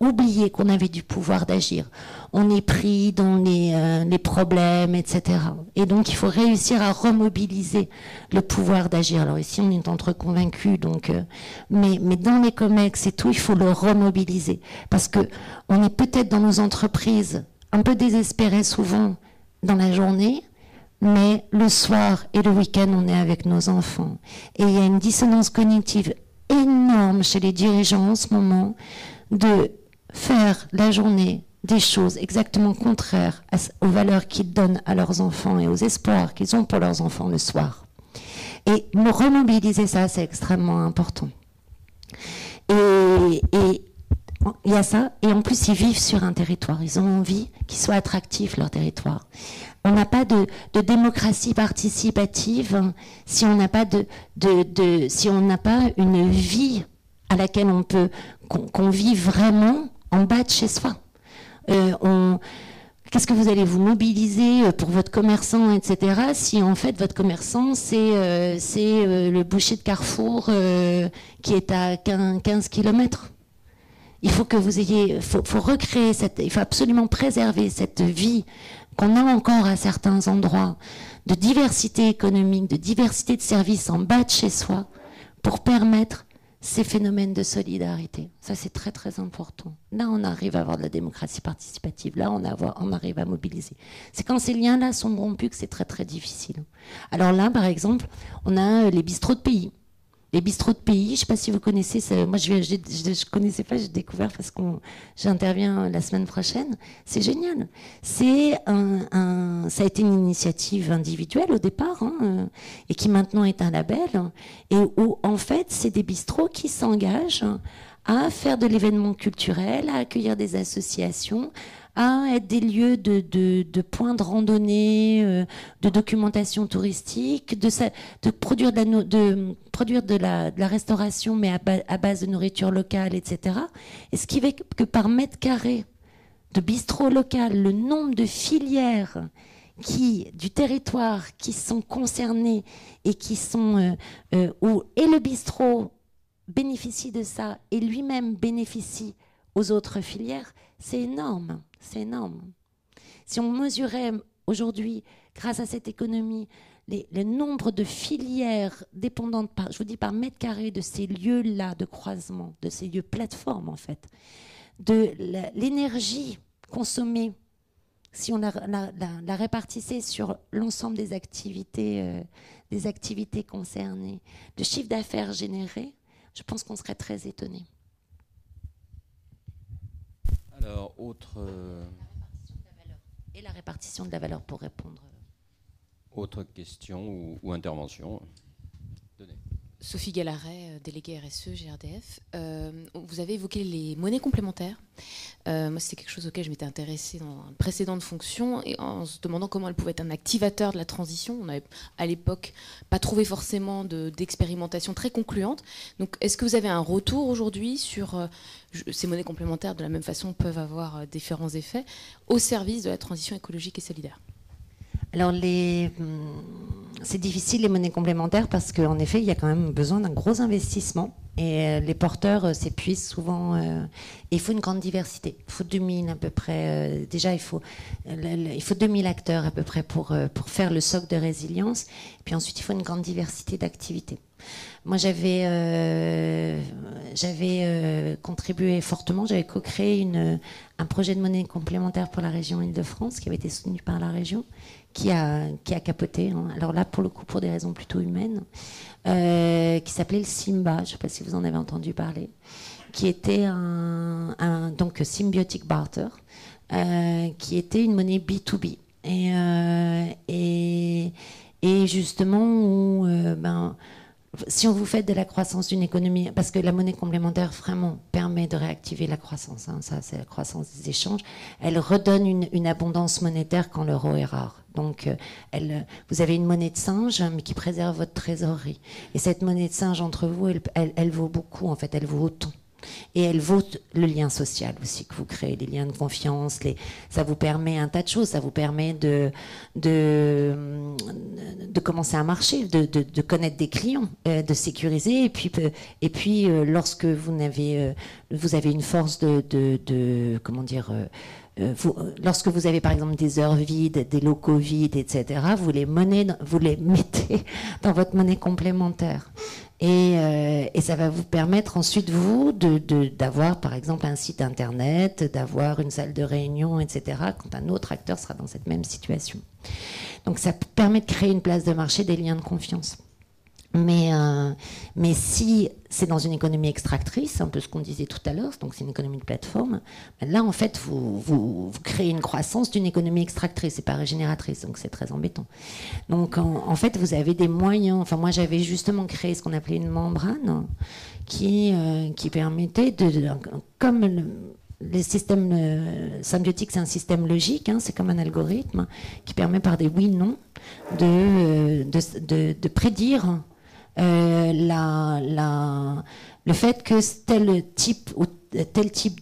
oublié qu'on avait du pouvoir d'agir. On est pris dans les, euh, les, problèmes, etc. Et donc il faut réussir à remobiliser le pouvoir d'agir. Alors ici on est entre convaincus, donc, euh, mais, mais dans les COMEX et tout, il faut le remobiliser parce que on est peut-être dans nos entreprises un peu désespérés souvent dans la journée, mais le soir et le week-end, on est avec nos enfants. Et il y a une dissonance cognitive énorme chez les dirigeants en ce moment de faire la journée des choses exactement contraires aux valeurs qu'ils donnent à leurs enfants et aux espoirs qu'ils ont pour leurs enfants le soir. Et remobiliser ça, c'est extrêmement important. Et, il y a ça, et en plus ils vivent sur un territoire, ils ont envie qu'il soit attractif leur territoire on n'a pas de, démocratie participative si on n'a pas de, si pas une vie à laquelle on peut qu'on vit vraiment en bas de chez soi. Euh, qu'est-ce que vous allez vous mobiliser pour votre commerçant, etc. Si en fait votre commerçant c'est euh, euh, le boucher de Carrefour qui est à 15, 15 km il faut que vous ayez, faut, faut recréer cette, il faut absolument préserver cette vie qu'on a encore à certains endroits de diversité économique, de diversité de services en bas de chez soi, pour permettre ces phénomènes de solidarité. Ça, c'est très, très important. Là, on arrive à avoir de la démocratie participative. Là, on, on arrive à mobiliser. C'est quand ces liens-là sont rompus que c'est très, très difficile. Alors là, par exemple, on a les bistrots de pays les bistrots de pays. Je ne sais pas si vous connaissez. Moi, je ne connaissais pas, j'ai découvert parce que j'interviens la semaine prochaine. C'est génial. C'est un, ça a été une initiative individuelle au départ hein, euh, et qui maintenant est un label. Et où, en fait, c'est des bistrots qui s'engagent à faire de l'événement culturel, à accueillir des associations, à être des lieux de, points de randonnée, euh, de documentation touristique, de, produire, de la, restauration, mais à, base de nourriture locale, etc. Et ce qui fait que par mètre carré de bistrots locaux, le nombre de filières qui, du territoire qui sont concernés et qui sont euh, euh, où et le bistrot bénéficie de ça et lui-même bénéficie aux autres filières, c'est énorme, c'est énorme. Si on mesurait aujourd'hui, grâce à cette économie, le nombre de filières dépendantes, par, je vous dis par mètre carré, de ces lieux-là de croisement, de ces lieux plateformes en fait, de l'énergie consommée si on la, répartissait sur l'ensemble des activités, euh, des activités concernées, le chiffre d'affaires généré, je pense qu'on serait très étonné. Alors, autre. Euh, Et la répartition de la valeur pour répondre. Autre question ou intervention? Sophie Gallaret, euh, déléguée RSE GRDF. Euh, vous avez évoqué les monnaies complémentaires. Euh, moi, c'est quelque chose auquel je m'étais intéressée dans une précédente fonction et en se demandant comment elles pouvaient être un activateur de la transition. On n'avait à l'époque pas trouvé forcément d'expérimentation très concluante. Donc, est-ce que vous avez un retour aujourd'hui sur ces monnaies complémentaires, de la même façon, peuvent avoir différents effets au service de la transition écologique et solidaire? Alors, hum, c'est difficile les monnaies complémentaires parce qu'en effet, il y a quand même besoin d'un gros investissement. Et euh, les porteurs euh, s'épuisent souvent. Euh, il faut une grande diversité. Il faut 2000 à peu près. déjà, il faut, il faut 2000 acteurs à peu près pour, pour faire le socle de résilience. Puis ensuite, il faut une grande diversité d'activités. Moi, j'avais j'avais contribué fortement. J'avais co-créé un projet de monnaie complémentaire pour la région Île-de-France qui avait été soutenu par la région qui a, qui a capoté. Hein. Alors là, pour le coup, pour des raisons plutôt humaines, euh, qui s'appelait le Simba. Je ne sais pas si vous en avez entendu parler, qui était un, donc symbiotic barter, euh, qui était une monnaie B2B. Et, euh, et, et, justement, où, ben, si on vous fait de la croissance d'une économie, parce que la monnaie complémentaire vraiment permet de réactiver la croissance, hein, ça c'est la croissance des échanges, elle redonne une, abondance monétaire quand l'euro est rare. Donc, euh, elle, vous avez une monnaie de singe, mais qui préserve votre trésorerie. Et cette monnaie de singe entre vous, elle, elle vaut beaucoup, en fait, elle vaut autant. Et elle vaut le lien social aussi que vous créez, les liens de confiance. Ça vous permet un tas de choses. Ça vous permet de, de, de commencer à marcher, de, de, connaître des clients, euh, de sécuriser. Et puis, et puis euh, lorsque vous avez, euh, vous avez une force de, de comment dire, lorsque vous avez par exemple des heures vides, des locaux vides, etc., vous les mettez (laughs) dans votre monnaie complémentaire. Euh, et, ça va vous permettre ensuite, vous, d'avoir, par exemple, un site internet, d'avoir une salle de réunion, etc., quand un autre acteur sera dans cette même situation. Donc ça permet de créer une place de marché, des liens de confiance. Mais, euh, mais si c'est dans une économie extractrice, un peu ce qu'on disait tout à l'heure, donc c'est une économie de plateforme, ben là en fait vous, créez une croissance d'une économie extractrice et pas régénératrice, donc c'est très embêtant. Donc en, fait vous avez des moyens, enfin moi j'avais justement créé ce qu'on appelait une membrane qui, euh, qui permettait de, comme le, les systèmes euh, symbiotiques, c'est un système logique, hein, c'est comme un algorithme qui permet par des oui-non de, de, de, de prédire euh, la, le fait que tel type ou tel type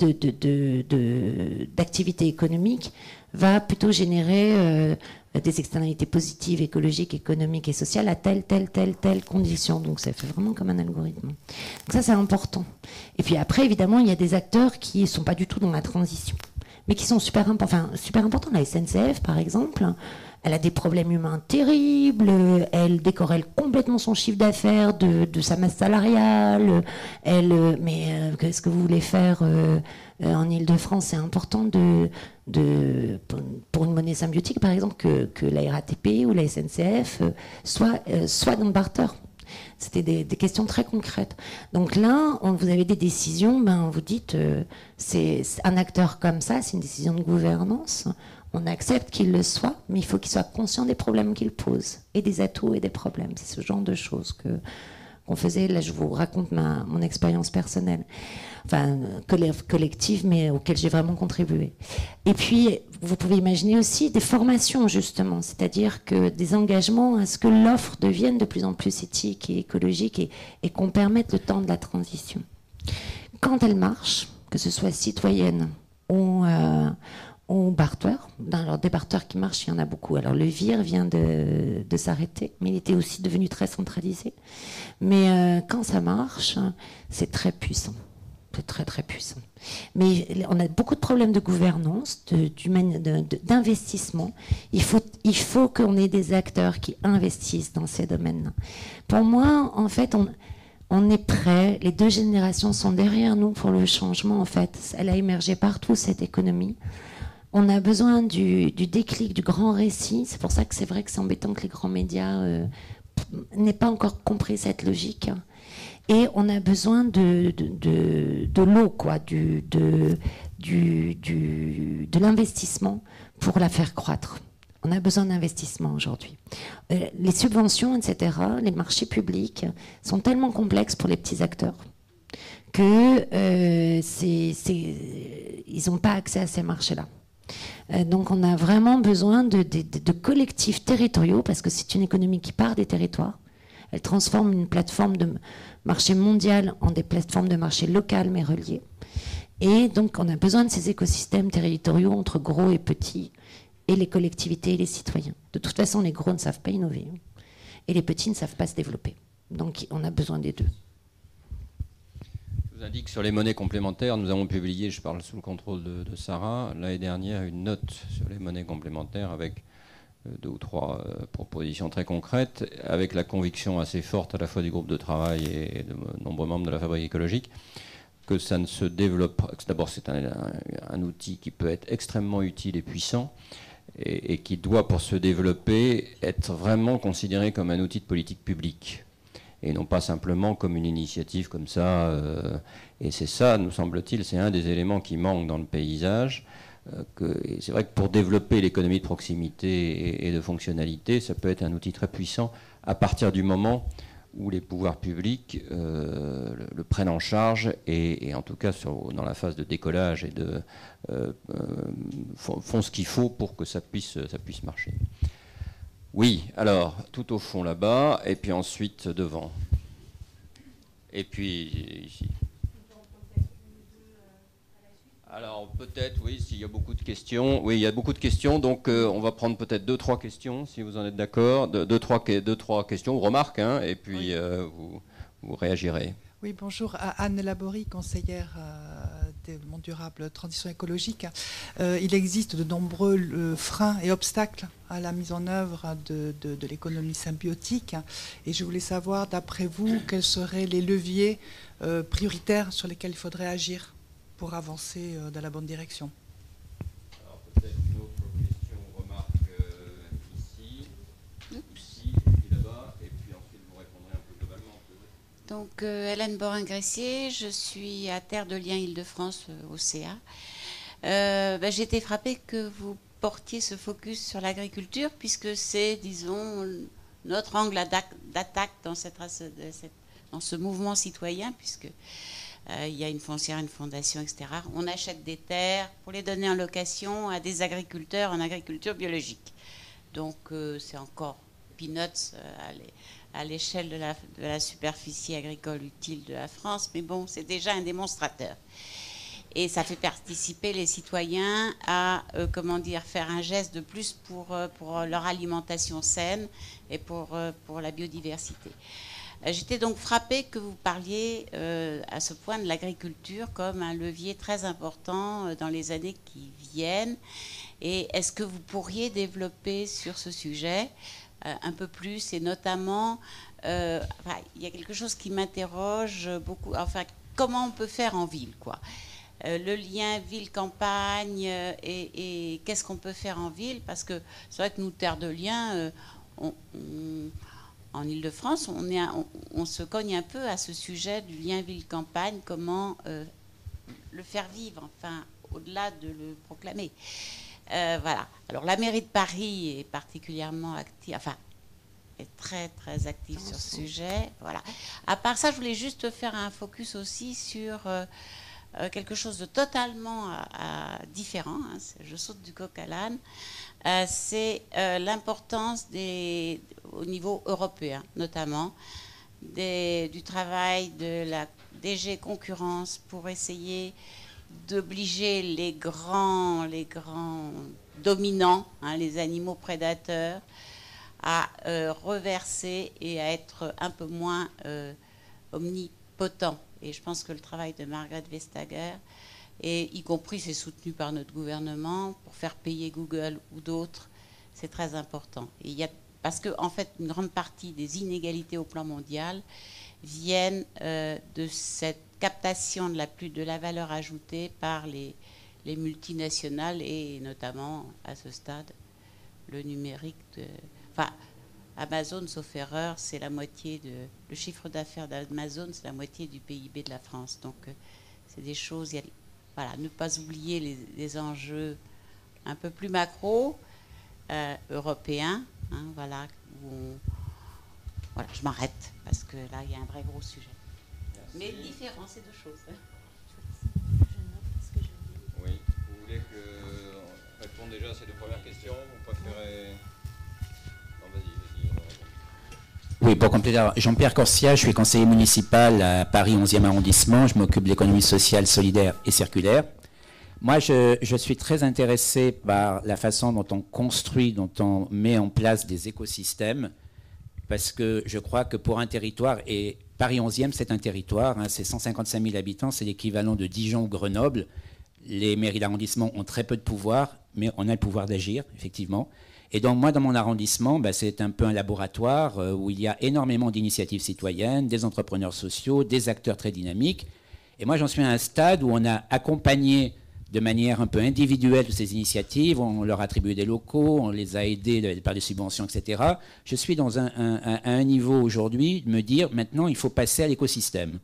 d'activité de, de, économique va plutôt générer euh, des externalités positives, écologiques, économiques et sociales à telle, telle, telle, telle condition. Donc ça fait vraiment comme un algorithme. Donc ça, c'est important. Et puis après, évidemment, il y a des acteurs qui ne sont pas du tout dans la transition, mais qui sont super, enfin, super importants. La SNCF, par exemple, elle a des problèmes humains terribles, elle décorelle complètement son chiffre d'affaires de, sa masse salariale. Elle, mais euh, qu'est-ce que vous voulez faire euh, euh, en Ile-de-France C'est important de, pour une monnaie symbiotique, par exemple, que, la RATP ou la SNCF soit, soit dans le barter. C'était des, questions très concrètes. Donc là, vous avez des décisions, ben, vous dites, c'est un acteur comme ça, c'est une décision de gouvernance on accepte qu'il le soit, mais il faut qu'il soit conscient des problèmes qu'il pose, et des atouts et des problèmes. C'est ce genre de choses que qu'on faisait. Là, je vous raconte ma, mon expérience personnelle, enfin collective, mais auquel j'ai vraiment contribué. Et puis, vous pouvez imaginer aussi des formations, justement, c'est-à-dire que des engagements à ce que l'offre devienne de plus en plus éthique et écologique et, qu'on permette le temps de la transition. Quand elle marche, que ce soit citoyenne, ont, ont barter. Dans leur débarteur qui marche, il y en a beaucoup. Alors le VIR vient de, s'arrêter, mais il était aussi devenu très centralisé. Mais quand ça marche, c'est très puissant. C'est très très puissant. Mais on a beaucoup de problèmes de gouvernance, d'investissement. Il faut, il faut qu'on ait des acteurs qui investissent dans ces domaines-là. Pour moi, en fait, on, on est prêt. Les deux générations sont derrière nous pour le changement. En fait, elle a émergé partout cette économie. On a besoin du, déclic, du grand récit. C'est pour ça que c'est vrai que c'est embêtant que les grands médias euh, n'aient pas encore compris cette logique et on a besoin de, l'eau, quoi, de l'investissement pour la faire croître. On a besoin d'investissement aujourd'hui. Euh, les subventions, etc., les marchés publics sont tellement complexes pour les petits acteurs que euh, ils n'ont pas accès à ces marchés-là. Euh, donc on a vraiment besoin de, de, collectifs territoriaux parce que c'est une économie qui part des territoires. Elle transforme une plateforme de, marché mondial en des plateformes de marché local mais reliées. Et donc on a besoin de ces écosystèmes territoriaux entre gros et petits, et les collectivités et les citoyens. De toute façon, les gros ne savent pas innover, et les petits ne savent pas se développer. Donc on a besoin des deux. Vous indique sur les monnaies complémentaires, nous avons publié, je parle sous le contrôle de, Sarah, l'année dernière une note sur les monnaies complémentaires avec euh, deux ou trois euh, propositions très concrètes, avec la conviction assez forte à la fois du groupe de travail et de nombreux membres de la fabrique écologique, que ça ne se développe. D'abord, c'est un, outil qui peut être extrêmement utile et puissant, et, qui doit, pour se développer, être vraiment considéré comme un outil de politique publique, et non pas simplement comme une initiative comme ça. Euh, et c'est ça, nous semble-t-il, c'est un des éléments qui manquent dans le paysage. Euh, c'est vrai que pour développer l'économie de proximité et, de fonctionnalité, ça peut être un outil très puissant à partir du moment où les pouvoirs publics euh, le, prennent en charge et, en tout cas dans la phase de décollage et de euh, font, ce qu'il faut pour que ça puisse, ça puisse marcher. Oui, alors tout au fond là-bas et puis ensuite devant. Et puis ici. Alors peut-être, oui, s'il y a beaucoup de questions. Oui, il y a beaucoup de questions, donc euh, on va prendre peut-être deux, trois questions, si vous en êtes d'accord. Deux, trois, deux, trois questions, remarques, hein, et puis euh, vous, vous, réagirez. Oui, bonjour. Anne Laborie, conseillère euh, développement durable, transition écologique. Euh, il existe de nombreux freins et obstacles à la mise en œuvre de, l'économie symbiotique. Et je voulais savoir, d'après vous, quels seraient les leviers prioritaires sur lesquels il faudrait agir pour avancer euh, dans la bonne direction une autre question ou remarque euh, ici, ici, puis là-bas, et puis ensuite vous répondrez un peu globalement. Donc euh, Hélène Borin-Gressier, je suis à Terre de Liens Île-de-France au CA. Ben, j'ai été frappée que vous portiez ce focus sur l'agriculture, puisque c'est, disons, notre angle d'attaque dans, ce mouvement citoyen, puisque euh, il y a une foncière, une fondation, etc. On achète des terres pour les donner en location à des agriculteurs en agriculture biologique. Donc euh, c'est encore peanuts euh, à l'échelle de la, superficie agricole utile de la France, mais bon, c'est déjà un démonstrateur. Et ça fait participer les citoyens à, comment dire, faire un geste de plus pour, pour leur alimentation saine et pour, pour la biodiversité. Euh, j'étais donc frappée que vous parliez euh, à ce point de l'agriculture comme un levier très important euh, dans les années qui viennent. Et est-ce que vous pourriez développer sur ce sujet un peu plus et notamment, il y a quelque chose qui m'interroge beaucoup, enfin, comment on peut faire en ville, quoi le lien ville-campagne et, qu'est-ce qu'on peut faire en ville Parce que c'est vrai que nous, Terre de Liens, en Ile-de-France, on, se cogne un peu à ce sujet du lien ville-campagne, comment euh, le faire vivre, enfin, au-delà de le proclamer. Euh, voilà. Alors, la mairie de Paris est particulièrement active, enfin, est très, très active sur ce sujet. Voilà. À part ça, je voulais juste faire un focus aussi sur euh, quelque chose de totalement différent. Hein. je saute du coq à l'âne. Euh, c'est euh, l'importance au niveau européen, notamment, du travail de la DG Concurrence pour essayer d'obliger les grands, les grands dominants, hein, les animaux prédateurs, à euh, reverser et à être un peu moins euh, omnipotents. Et je pense que le travail de Margaret Vestager, et y compris c'est soutenu par notre gouvernement, pour faire payer Google ou d'autres, c'est très important. Et y a, parce qu'en en fait, une grande partie des inégalités au plan mondial viennent euh, de cette captation de la, plus, de la valeur ajoutée par les, les multinationales et notamment à ce stade le numérique. De, enfin, Amazon, sauf erreur, c'est la moitié de le chiffre d'affaires d'Amazon, c'est la moitié du PIB de la France. Donc, euh, c'est des choses. voilà, ne pas oublier les, enjeux un peu plus macro euh, européens. Hein, voilà, voilà, je m'arrête parce que là, il y a un vrai gros sujet. Mais différent, c'est deux choses. répondre déjà à ces deux premières questions Vous préférez. Non, vas-y, vas-y. Oui, pour compléter, Jean-Pierre Corsia, je suis conseiller municipal à Paris 11e arrondissement. Je m'occupe de l'économie sociale, solidaire et circulaire. Moi, je, je, suis très intéressé par la façon dont on construit, dont on met en place des écosystèmes, parce que je crois que pour un territoire, et Paris 11e, c'est un territoire, hein, c'est 155 000 habitants, c'est l'équivalent de Dijon ou Grenoble. Les mairies d'arrondissement ont très peu de pouvoir, mais on a le pouvoir d'agir, effectivement. Et donc moi, dans mon arrondissement, bah, c'est un peu un laboratoire euh, où il y a énormément d'initiatives citoyennes, des entrepreneurs sociaux, des acteurs très dynamiques. Et moi, j'en suis à un stade où on a accompagné de manière un peu individuelle ces initiatives, on leur a attribué des locaux, on les a aidés par des subventions, etc. Je suis dans un, un niveau aujourd'hui de me dire maintenant, il faut passer à l'écosystème.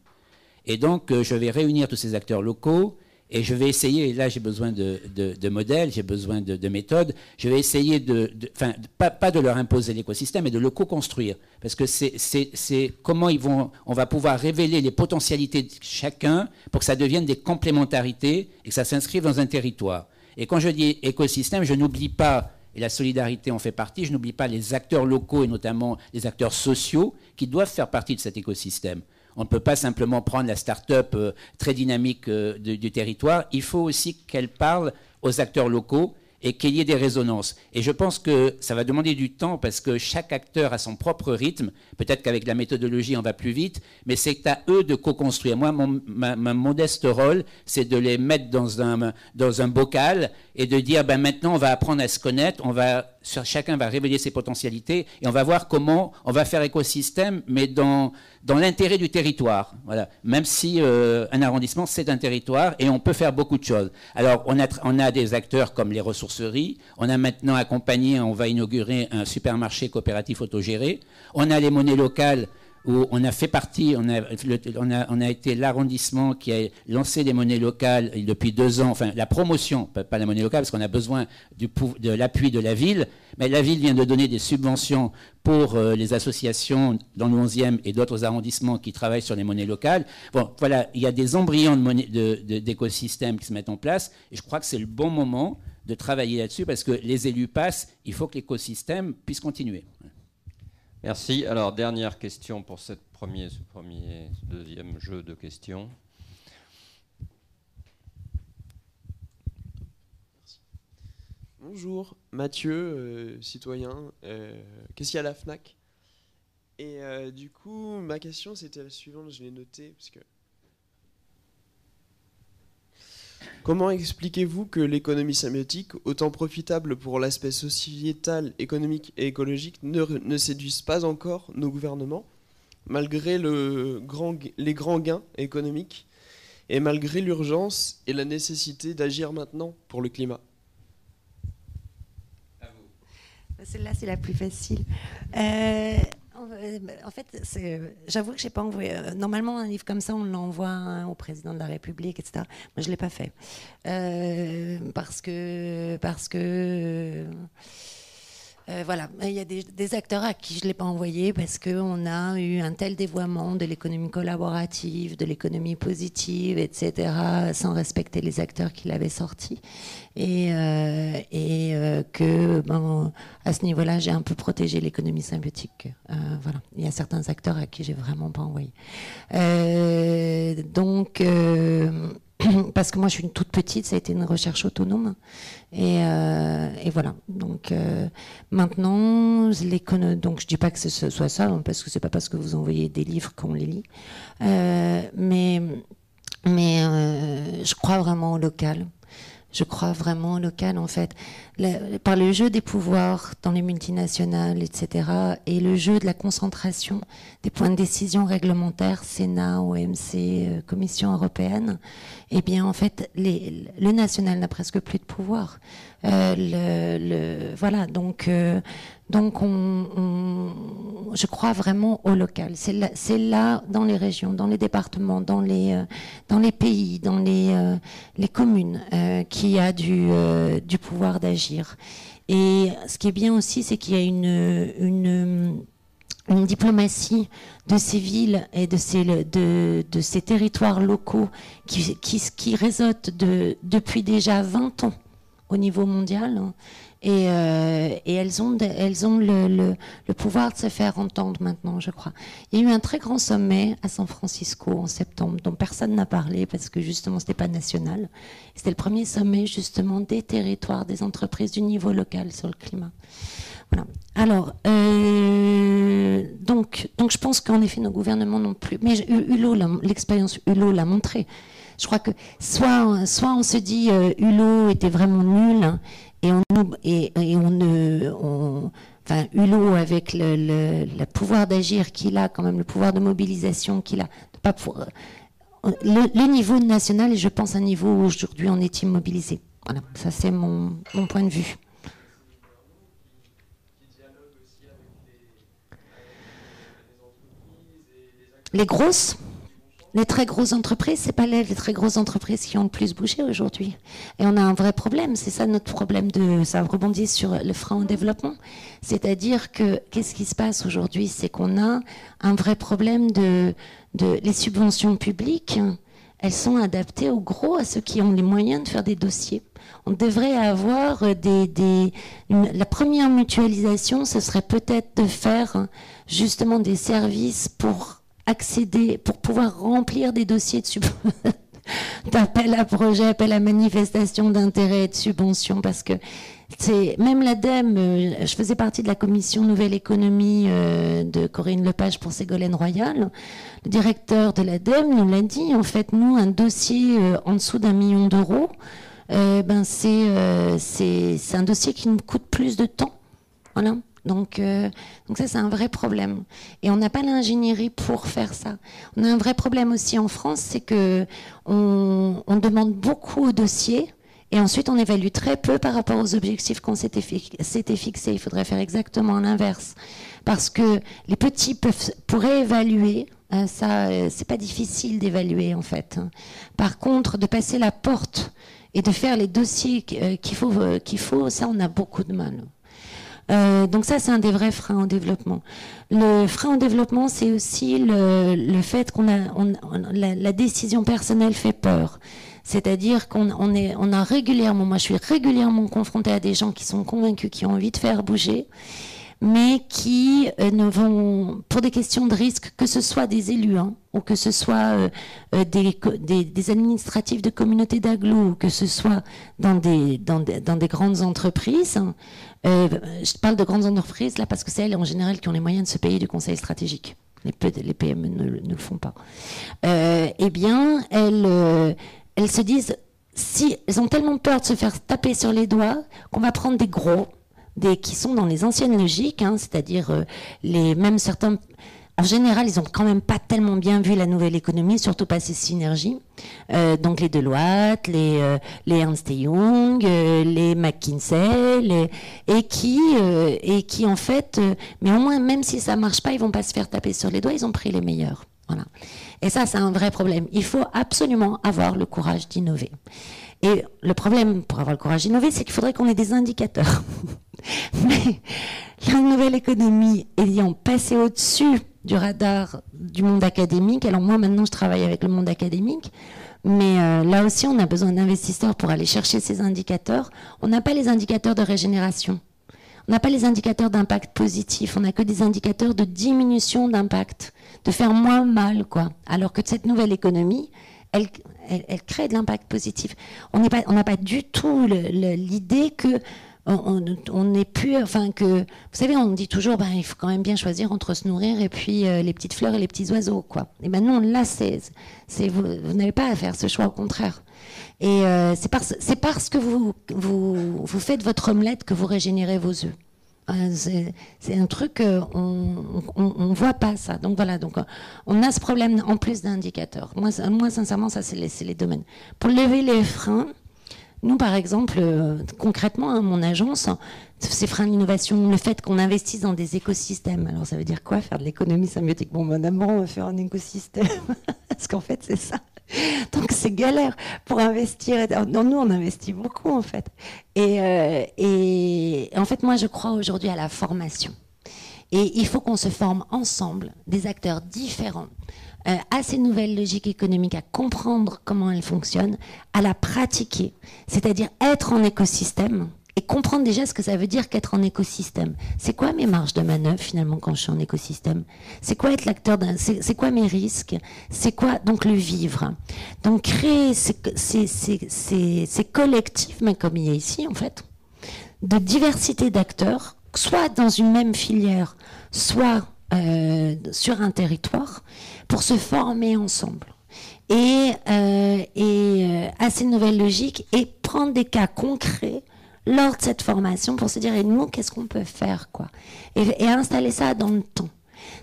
Et donc, euh, je vais réunir tous ces acteurs locaux et je vais essayer, et là j'ai besoin de, modèles, j'ai besoin de, méthodes, je vais essayer de, enfin, pas, de leur imposer l'écosystème, mais de le co-construire. Parce que c'est comment ils vont, on va pouvoir révéler les potentialités de chacun pour que ça devienne des complémentarités et que ça s'inscrive dans un territoire. Et quand je dis écosystème, je n'oublie pas, et la solidarité en fait partie, je n'oublie pas les acteurs locaux et notamment les acteurs sociaux qui doivent faire partie de cet écosystème. On ne peut pas simplement prendre la start-up euh, très dynamique euh, du territoire. Il faut aussi qu'elle parle aux acteurs locaux et qu'il y ait des résonances. Et je pense que ça va demander du temps parce que chaque acteur a son propre rythme. Peut-être qu'avec la méthodologie, on va plus vite, mais c'est à eux de co-construire. Moi, mon modeste rôle, c'est de les mettre dans un, dans un bocal et de dire, ben maintenant, on va apprendre à se connaître, on va, chacun va révéler ses potentialités et on va voir comment on va faire écosystème, mais dans, dans l'intérêt du territoire. Voilà. Même si euh, un arrondissement, c'est un territoire et on peut faire beaucoup de choses. Alors, on a, on a des acteurs comme les ressourceries. On a maintenant accompagné, on va inaugurer un supermarché coopératif autogéré. On a les monnaies locales où on a fait partie, on a, été l'arrondissement qui a lancé les monnaies locales depuis deux ans, enfin la promotion, pas la monnaie locale, parce qu'on a besoin de l'appui de la ville, mais la ville vient de donner des subventions pour euh, les associations dans le 11e et d'autres arrondissements qui travaillent sur les monnaies locales. Bon, voilà, il y a des embryons d'écosystèmes qui se mettent en place, et je crois que c'est le bon moment de travailler là-dessus, parce que les élus passent, il faut que l'écosystème puisse continuer. Merci. Alors, dernière question pour cette premier, ce premier, deuxième jeu de questions. Bonjour, Mathieu, euh, citoyen. Euh, qu'est-ce qu'il y a à la FNAC? Et euh, du coup, ma question, c'était la suivante, je l'ai notée, parce que Comment expliquez-vous que l'économie symbiotique, autant profitable pour l'aspect sociétal, économique et écologique, ne, séduise pas encore nos gouvernements, malgré le grand, les grands gains économiques et malgré l'urgence et la nécessité d'agir maintenant pour le climat? Celle-là, c'est la plus facile. Euh, en fait, j'avoue que j'ai pas envoyé. Euh, normalement, un livre comme ça, on l'envoie au président de la République, etc. Moi, je l'ai pas fait euh, parce que parce que euh, voilà, il y a des, acteurs à qui je ne l'ai pas envoyé parce qu'on a eu un tel dévoiement de l'économie collaborative, de l'économie positive, etc., sans respecter les acteurs qui l'avaient sorti. Et, euh, et euh, que, à ce niveau-là, j'ai un peu protégé l'économie symbiotique. voilà, il y a certains acteurs à qui j'ai vraiment pas envoyé. donc. (clears throat) parce que moi je suis une toute petite, ça a été une recherche autonome. Et, euh, voilà. Donc euh, maintenant, les donc je dis pas que ce soit ça, hein, parce que c'est pas parce que vous envoyez des livres qu'on les lit. Euh, mais mais je crois vraiment au local. Je crois vraiment au local, en fait. Par le jeu des pouvoirs dans les multinationales, etc., et le jeu de la concentration des points de décision réglementaires, Sénat, OMC, Commission européenne, eh bien, en fait, le national n'a presque plus de pouvoir. Euh, voilà, donc, euh, donc on, je crois vraiment au local. C'est là, dans les régions, dans les départements, dans les, euh, dans les pays, dans les, les communes, qu'il y a du pouvoir d'agir. Et ce qui est bien aussi, c'est qu'il y a une, diplomatie de ces villes et de ces, territoires locaux qui, qui, depuis déjà 20 ans au niveau mondial. Et, euh, et elles ont, elles ont le, pouvoir de se faire entendre maintenant, je crois. Il y a eu un très grand sommet à San Francisco en septembre, dont personne n'a parlé parce que justement c'était pas national. C'était le premier sommet justement des territoires, des entreprises du niveau local sur le climat. Voilà. Alors, euh, donc, donc je pense qu'en effet, nos gouvernements non plus. Mais l'expérience Hulot l'a montré. Je crois que soit, soit on se dit euh, Hulot était vraiment nul et on, et, et on enfin, Hulot, avec le, pouvoir d'agir qu'il a, quand même, le pouvoir de mobilisation qu'il a, euh, le, niveau national, et je pense un niveau où aujourd'hui on est immobilisé. Voilà, ça c'est mon point de vue. les grosses, les très grosses entreprises, c'est pas les, très grosses entreprises qui ont le plus bougé aujourd'hui. Et on a un vrai problème. C'est ça notre problème de, ça rebondit sur le frein au développement. C'est-à-dire que, qu'est-ce qui se passe aujourd'hui? C'est qu'on a un vrai problème de, de, les subventions publiques, elles sont adaptées au gros, à ceux qui ont les moyens de faire des dossiers. On devrait avoir des, des la première mutualisation, ce serait peut-être de faire justement des services pour accéder, pour pouvoir remplir des dossiers (laughs) d'appel à projet, appel à manifestation d'intérêt et de subvention, parce que c'est même l'ADEME, euh, je faisais partie de la commission Nouvelle Économie euh, de Corinne Lepage pour Ségolène Royal. Le directeur de l'ADEME nous l'a dit, en fait, nous, un dossier euh, en dessous d'un million d'euros, ben c'est un dossier qui nous coûte plus de temps. Voilà. Donc, euh, donc ça, c'est un vrai problème. Et on n'a pas l'ingénierie pour faire ça. On a un vrai problème aussi en France, c'est que on, demande beaucoup aux dossiers et ensuite on évalue très peu par rapport aux objectifs qu'on s'était fixés. Il faudrait faire exactement l'inverse. Parce que les petits peuvent, pourraient évaluer, hein, ça, euh, c'est pas difficile d'évaluer en fait. Par contre, de passer la porte et de faire les dossiers euh, faut, qu'il faut, ça, on a beaucoup de mal. Euh, donc ça, c'est un des vrais freins au développement. Le frein au développement, c'est aussi le, le fait qu'on a on, la, la, décision personnelle fait peur. C'est-à-dire qu'on on est, on a régulièrement, moi je suis régulièrement confrontée à des gens qui sont convaincus, qui ont envie de faire bouger, mais qui euh, ne vont, pour des questions de risque, que ce soit des élus, hein, ou que ce soit euh, euh, des, administratifs de communautés d'agglo, ou que ce soit dans des, grandes entreprises, hein, je parle de grandes entreprises là parce que c'est elles en général qui ont les moyens de se payer du conseil stratégique. Les, PME ne, le font pas. eh bien, elles, se disent, elles ont tellement peur de se faire taper sur les doigts qu'on va prendre des gros, qui sont dans les anciennes logiques, hein, c'est-à-dire euh, les même certains. En général, ils ont quand même pas tellement bien vu la nouvelle économie, surtout pas ces synergies. Euh, donc les Deloitte, les, euh, Ernst Young, les McKinsey, et qui et qui en fait, mais au moins même si ça marche pas, ils vont pas se faire taper sur les doigts. Ils ont pris les meilleurs. Voilà. Et ça, c'est un vrai problème. Il faut absolument avoir le courage d'innover. Et le problème pour avoir le courage d'innover, c'est qu'il faudrait qu'on ait des indicateurs. (laughs) Mais la nouvelle économie ayant passé au-dessus du radar du monde académique, alors moi maintenant je travaille avec le monde académique, mais euh, là aussi on a besoin d'investisseurs pour aller chercher ces indicateurs. On n'a pas les indicateurs de régénération. On n'a pas les indicateurs d'impact positif, on n'a que des indicateurs de diminution d'impact, de faire moins mal, quoi. Alors que cette nouvelle économie, elle, elle, crée de l'impact positif. On n'a pas, du tout l'idée que on n'est plus, enfin que, vous savez, on dit toujours, ben, il faut quand même bien choisir entre se nourrir et puis euh, les petites fleurs et les petits oiseaux, quoi. Et maintenant, là, c'est, vous, vous n'avez pas à faire ce choix, au contraire. Et euh, c'est parce, que vous, vous faites votre omelette que vous régénérez vos œufs. Euh, c'est un truc, on, on, voit pas ça. Donc voilà, donc on a ce problème en plus d'indicateurs. Moi, moi, sincèrement, ça c'est les, les, domaines. Pour lever les freins, nous, par exemple, euh, concrètement, hein, mon agence, c'est freins d'innovation, le fait qu'on investisse dans des écosystèmes. Alors, ça veut dire quoi Faire de l'économie symbiotique? Bon, ben, d'abord, on va faire un écosystème. (laughs) Parce qu'en fait, c'est ça. Donc, c'est galère pour investir. Non, nous, on investit beaucoup, en fait. Euh, et en fait, moi, je crois aujourd'hui à la formation. Et il faut qu'on se forme ensemble, des acteurs différents, euh, à ces nouvelles logiques économiques, à comprendre comment elles fonctionnent, à la pratiquer, c'est-à-dire être en écosystème et comprendre déjà ce que ça veut dire qu'être en écosystème. C'est quoi mes marges de manœuvre finalement quand je suis en écosystème? C'est quoi être l'acteur d'un C'est quoi mes risques? C'est quoi donc le vivre? Donc créer ces, collectifs, mais comme il y a ici en fait, de diversité d'acteurs, soit dans une même filière, soit euh, sur un territoire pour se former ensemble. Et, euh, et euh, à ces nouvelles logiques et prendre des cas concrets lors de cette formation pour se dire et nous qu'est-ce qu'on peut faire quoi? Et, installer ça dans le temps.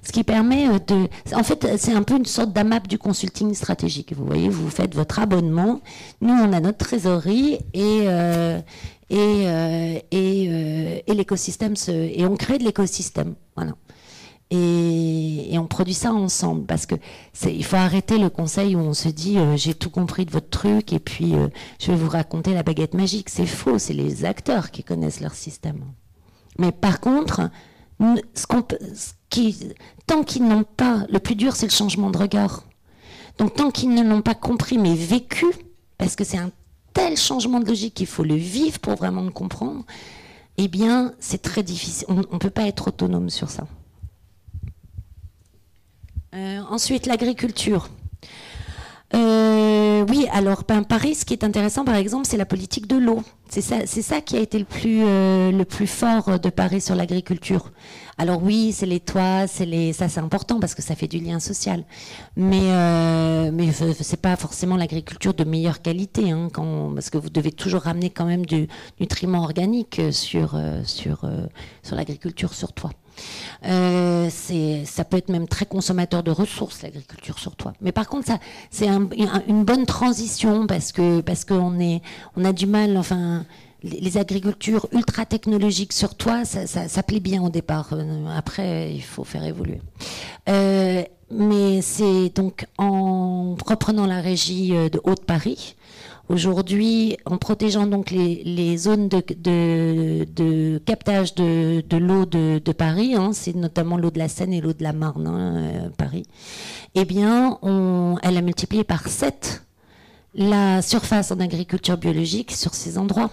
Ce qui permet de en fait c'est un peu une sorte d'amap du consulting stratégique. Vous voyez vous faites votre abonnement nous on a notre trésorerie et et, et, et l'écosystème se et on crée de l'écosystème. Voilà et, on produit ça ensemble parce que il faut arrêter le conseil où on se dit euh, j'ai tout compris de votre truc et puis euh, je vais vous raconter la baguette magique. C'est faux, c'est les acteurs qui connaissent leur système. Mais par contre, tant qu'ils n'ont pas, le plus dur c'est le changement de regard. Donc tant qu'ils ne l'ont pas compris mais vécu, parce que c'est un tel changement de logique qu'il faut le vivre pour vraiment le comprendre, eh bien c'est très difficile. On ne peut pas être autonome sur ça. Euh, ensuite, l'agriculture. Euh, oui, alors ben, Paris, ce qui est intéressant, par exemple, c'est la politique de l'eau. C'est ça, qui a été le plus, euh, fort de Paris sur l'agriculture. Alors oui, c'est les toits, ça c'est important parce que ça fait du lien social. Mais euh, mais c'est pas forcément l'agriculture de meilleure qualité, hein, parce que vous devez toujours ramener quand même du nutriment organique sur sur l'agriculture sur toit. Euh, ça peut être même très consommateur de ressources, l'agriculture sur toi. Mais par contre, c'est une bonne transition parce que parce qu'on on a du mal, enfin. Les, agricultures ultra technologiques sur toi, ça, ça, plaît bien au départ. Euh, après, il faut faire évoluer. Euh, mais c'est donc en reprenant la régie de Haute-Paris, Aujourd'hui, en protégeant donc les, zones de, captage de, l'eau de, Paris, hein, c'est notamment l'eau de la Seine et l'eau de la Marne, hein, euh, Paris, eh bien, elle a multiplié par 7 la surface en agriculture biologique sur ces endroits.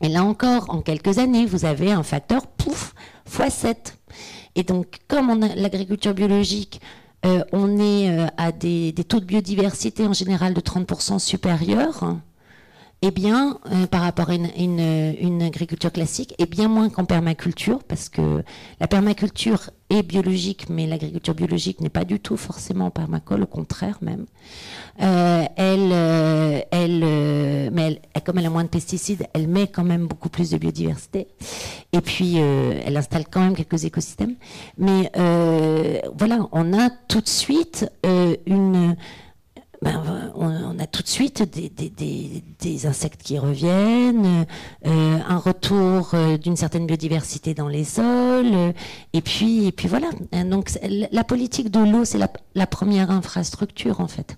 Et là encore, en quelques années, vous avez un facteur, pouf, x 7. Et donc, comme l'agriculture biologique on est euh, à des, taux de biodiversité en général de 30% supérieurs eh bien, euh, par rapport à une, agriculture classique, et bien moins qu'en permaculture, parce que la permaculture est biologique, mais l'agriculture biologique n'est pas du tout forcément permacole, au contraire même. Euh, elle, euh, elle, mais comme elle a moins de pesticides, elle met quand même beaucoup plus de biodiversité. Et puis, elle installe quand même quelques écosystèmes. Mais voilà, on a tout de suite une ben, on, a tout de suite des, insectes qui reviennent, euh, un retour euh, d'une certaine biodiversité dans les sols, et puis, et puis voilà. Donc la politique de l'eau, c'est la, première infrastructure en fait.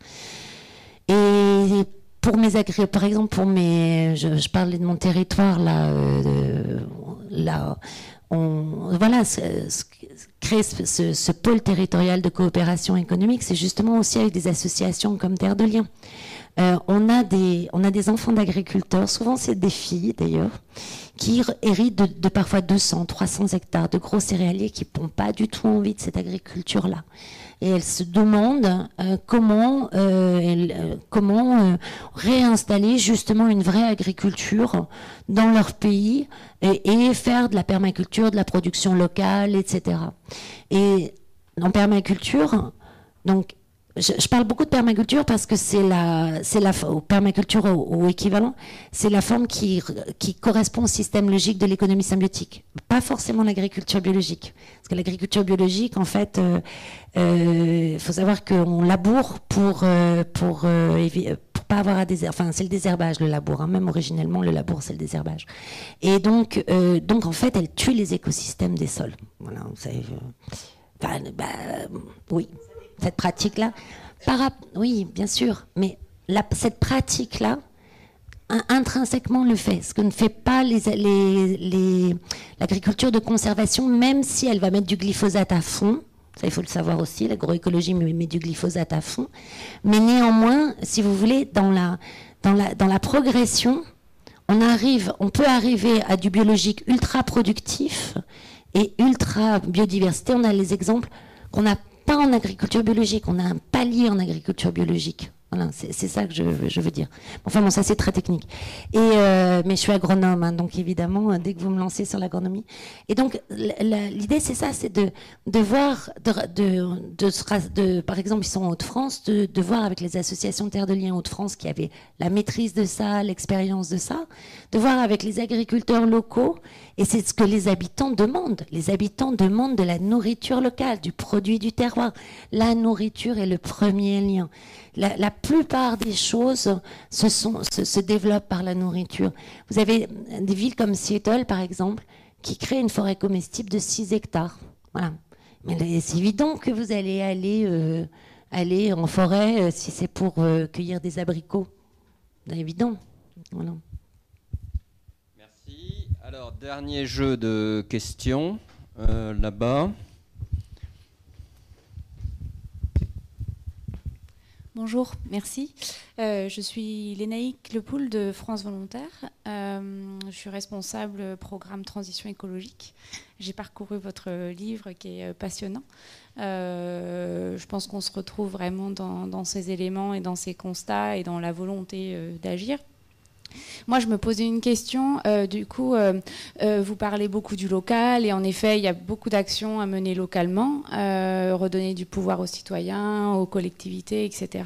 Et pour mes agri par exemple, pour mes, je, parlais de mon territoire là, euh, là, voilà, créer ce, pôle territorial de coopération économique, c'est justement aussi avec des associations comme Terre de Liens. Euh, on, a des, on a des enfants d'agriculteurs, souvent c'est des filles d'ailleurs, qui héritent de, parfois 200, 300 hectares de gros céréaliers qui n'ont pas du tout envie de cette agriculture-là. Et elles se demandent euh, comment, euh, comment réinstaller justement une vraie agriculture dans leur pays et, et, faire de la permaculture, de la production locale, etc. Et en permaculture, donc je, parle beaucoup de permaculture parce que c'est la, c'est la permaculture au, équivalent, c'est la forme qui, qui correspond au système logique de l'économie symbiotique, pas forcément l'agriculture biologique. Parce que l'agriculture biologique, en fait, il euh, euh, faut savoir qu'on laboure pour euh, pour pour pas avoir à désherber. Enfin, c'est le désherbage le labour. Hein. Même originellement, le labour c'est le désherbage. Et donc donc en fait, elle tue les écosystèmes des sols. Voilà, vous savez. Enfin, bah, oui, cette pratique-là. Oui, bien sûr, mais cette pratique-là, intrinsèquement le fait, ce que ne fait pas l'agriculture de conservation, même si elle va mettre du glyphosate à fond. Ça, il faut le savoir aussi, l'agroécologie met du glyphosate à fond. Mais néanmoins, si vous voulez, dans la, dans la, progression, on, arrive, on peut arriver à du biologique ultra productif et ultra biodiversité. On a les exemples qu'on a pas en agriculture biologique, on a un palier en agriculture biologique. Voilà, c'est ça que je, je, veux dire. Enfin bon, ça c'est très technique. Et euh, mais je suis agronome, hein, donc évidemment, euh, dès que vous me lancez sur l'agronomie. Et donc l'idée c'est ça, c'est de, de voir, de, de, de, par exemple, ils sont en Haute-France, de, de voir avec les associations Terre de Liens Haute-France qui avaient la maîtrise de ça, l'expérience de ça, de voir avec les agriculteurs locaux. Et c'est ce que les habitants demandent. Les habitants demandent de la nourriture locale, du produit du terroir. La nourriture est le premier lien la, plupart des choses se, développent par la nourriture. Vous avez des villes comme Seattle, par exemple, qui créent une forêt comestible de 6 hectares. Voilà. Mais c'est évident que vous allez aller, euh, en forêt euh, si c'est pour euh, cueillir des abricots. C'est évident. Voilà. Alors, dernier jeu de questions là-bas. Bonjour, merci. Euh, je suis Lénaïque Lepoul de France Volontaire. Euh, je suis responsable programme transition écologique. J'ai parcouru votre livre qui est passionnant. Euh, je pense qu'on se retrouve vraiment dans, ces éléments et dans ces constats et dans la volonté d'agir. Moi, je me posais une question. Euh, du coup, euh, euh, vous parlez beaucoup du local et en effet, il y a beaucoup d'actions à mener localement, redonner du pouvoir aux citoyens, aux collectivités, etc.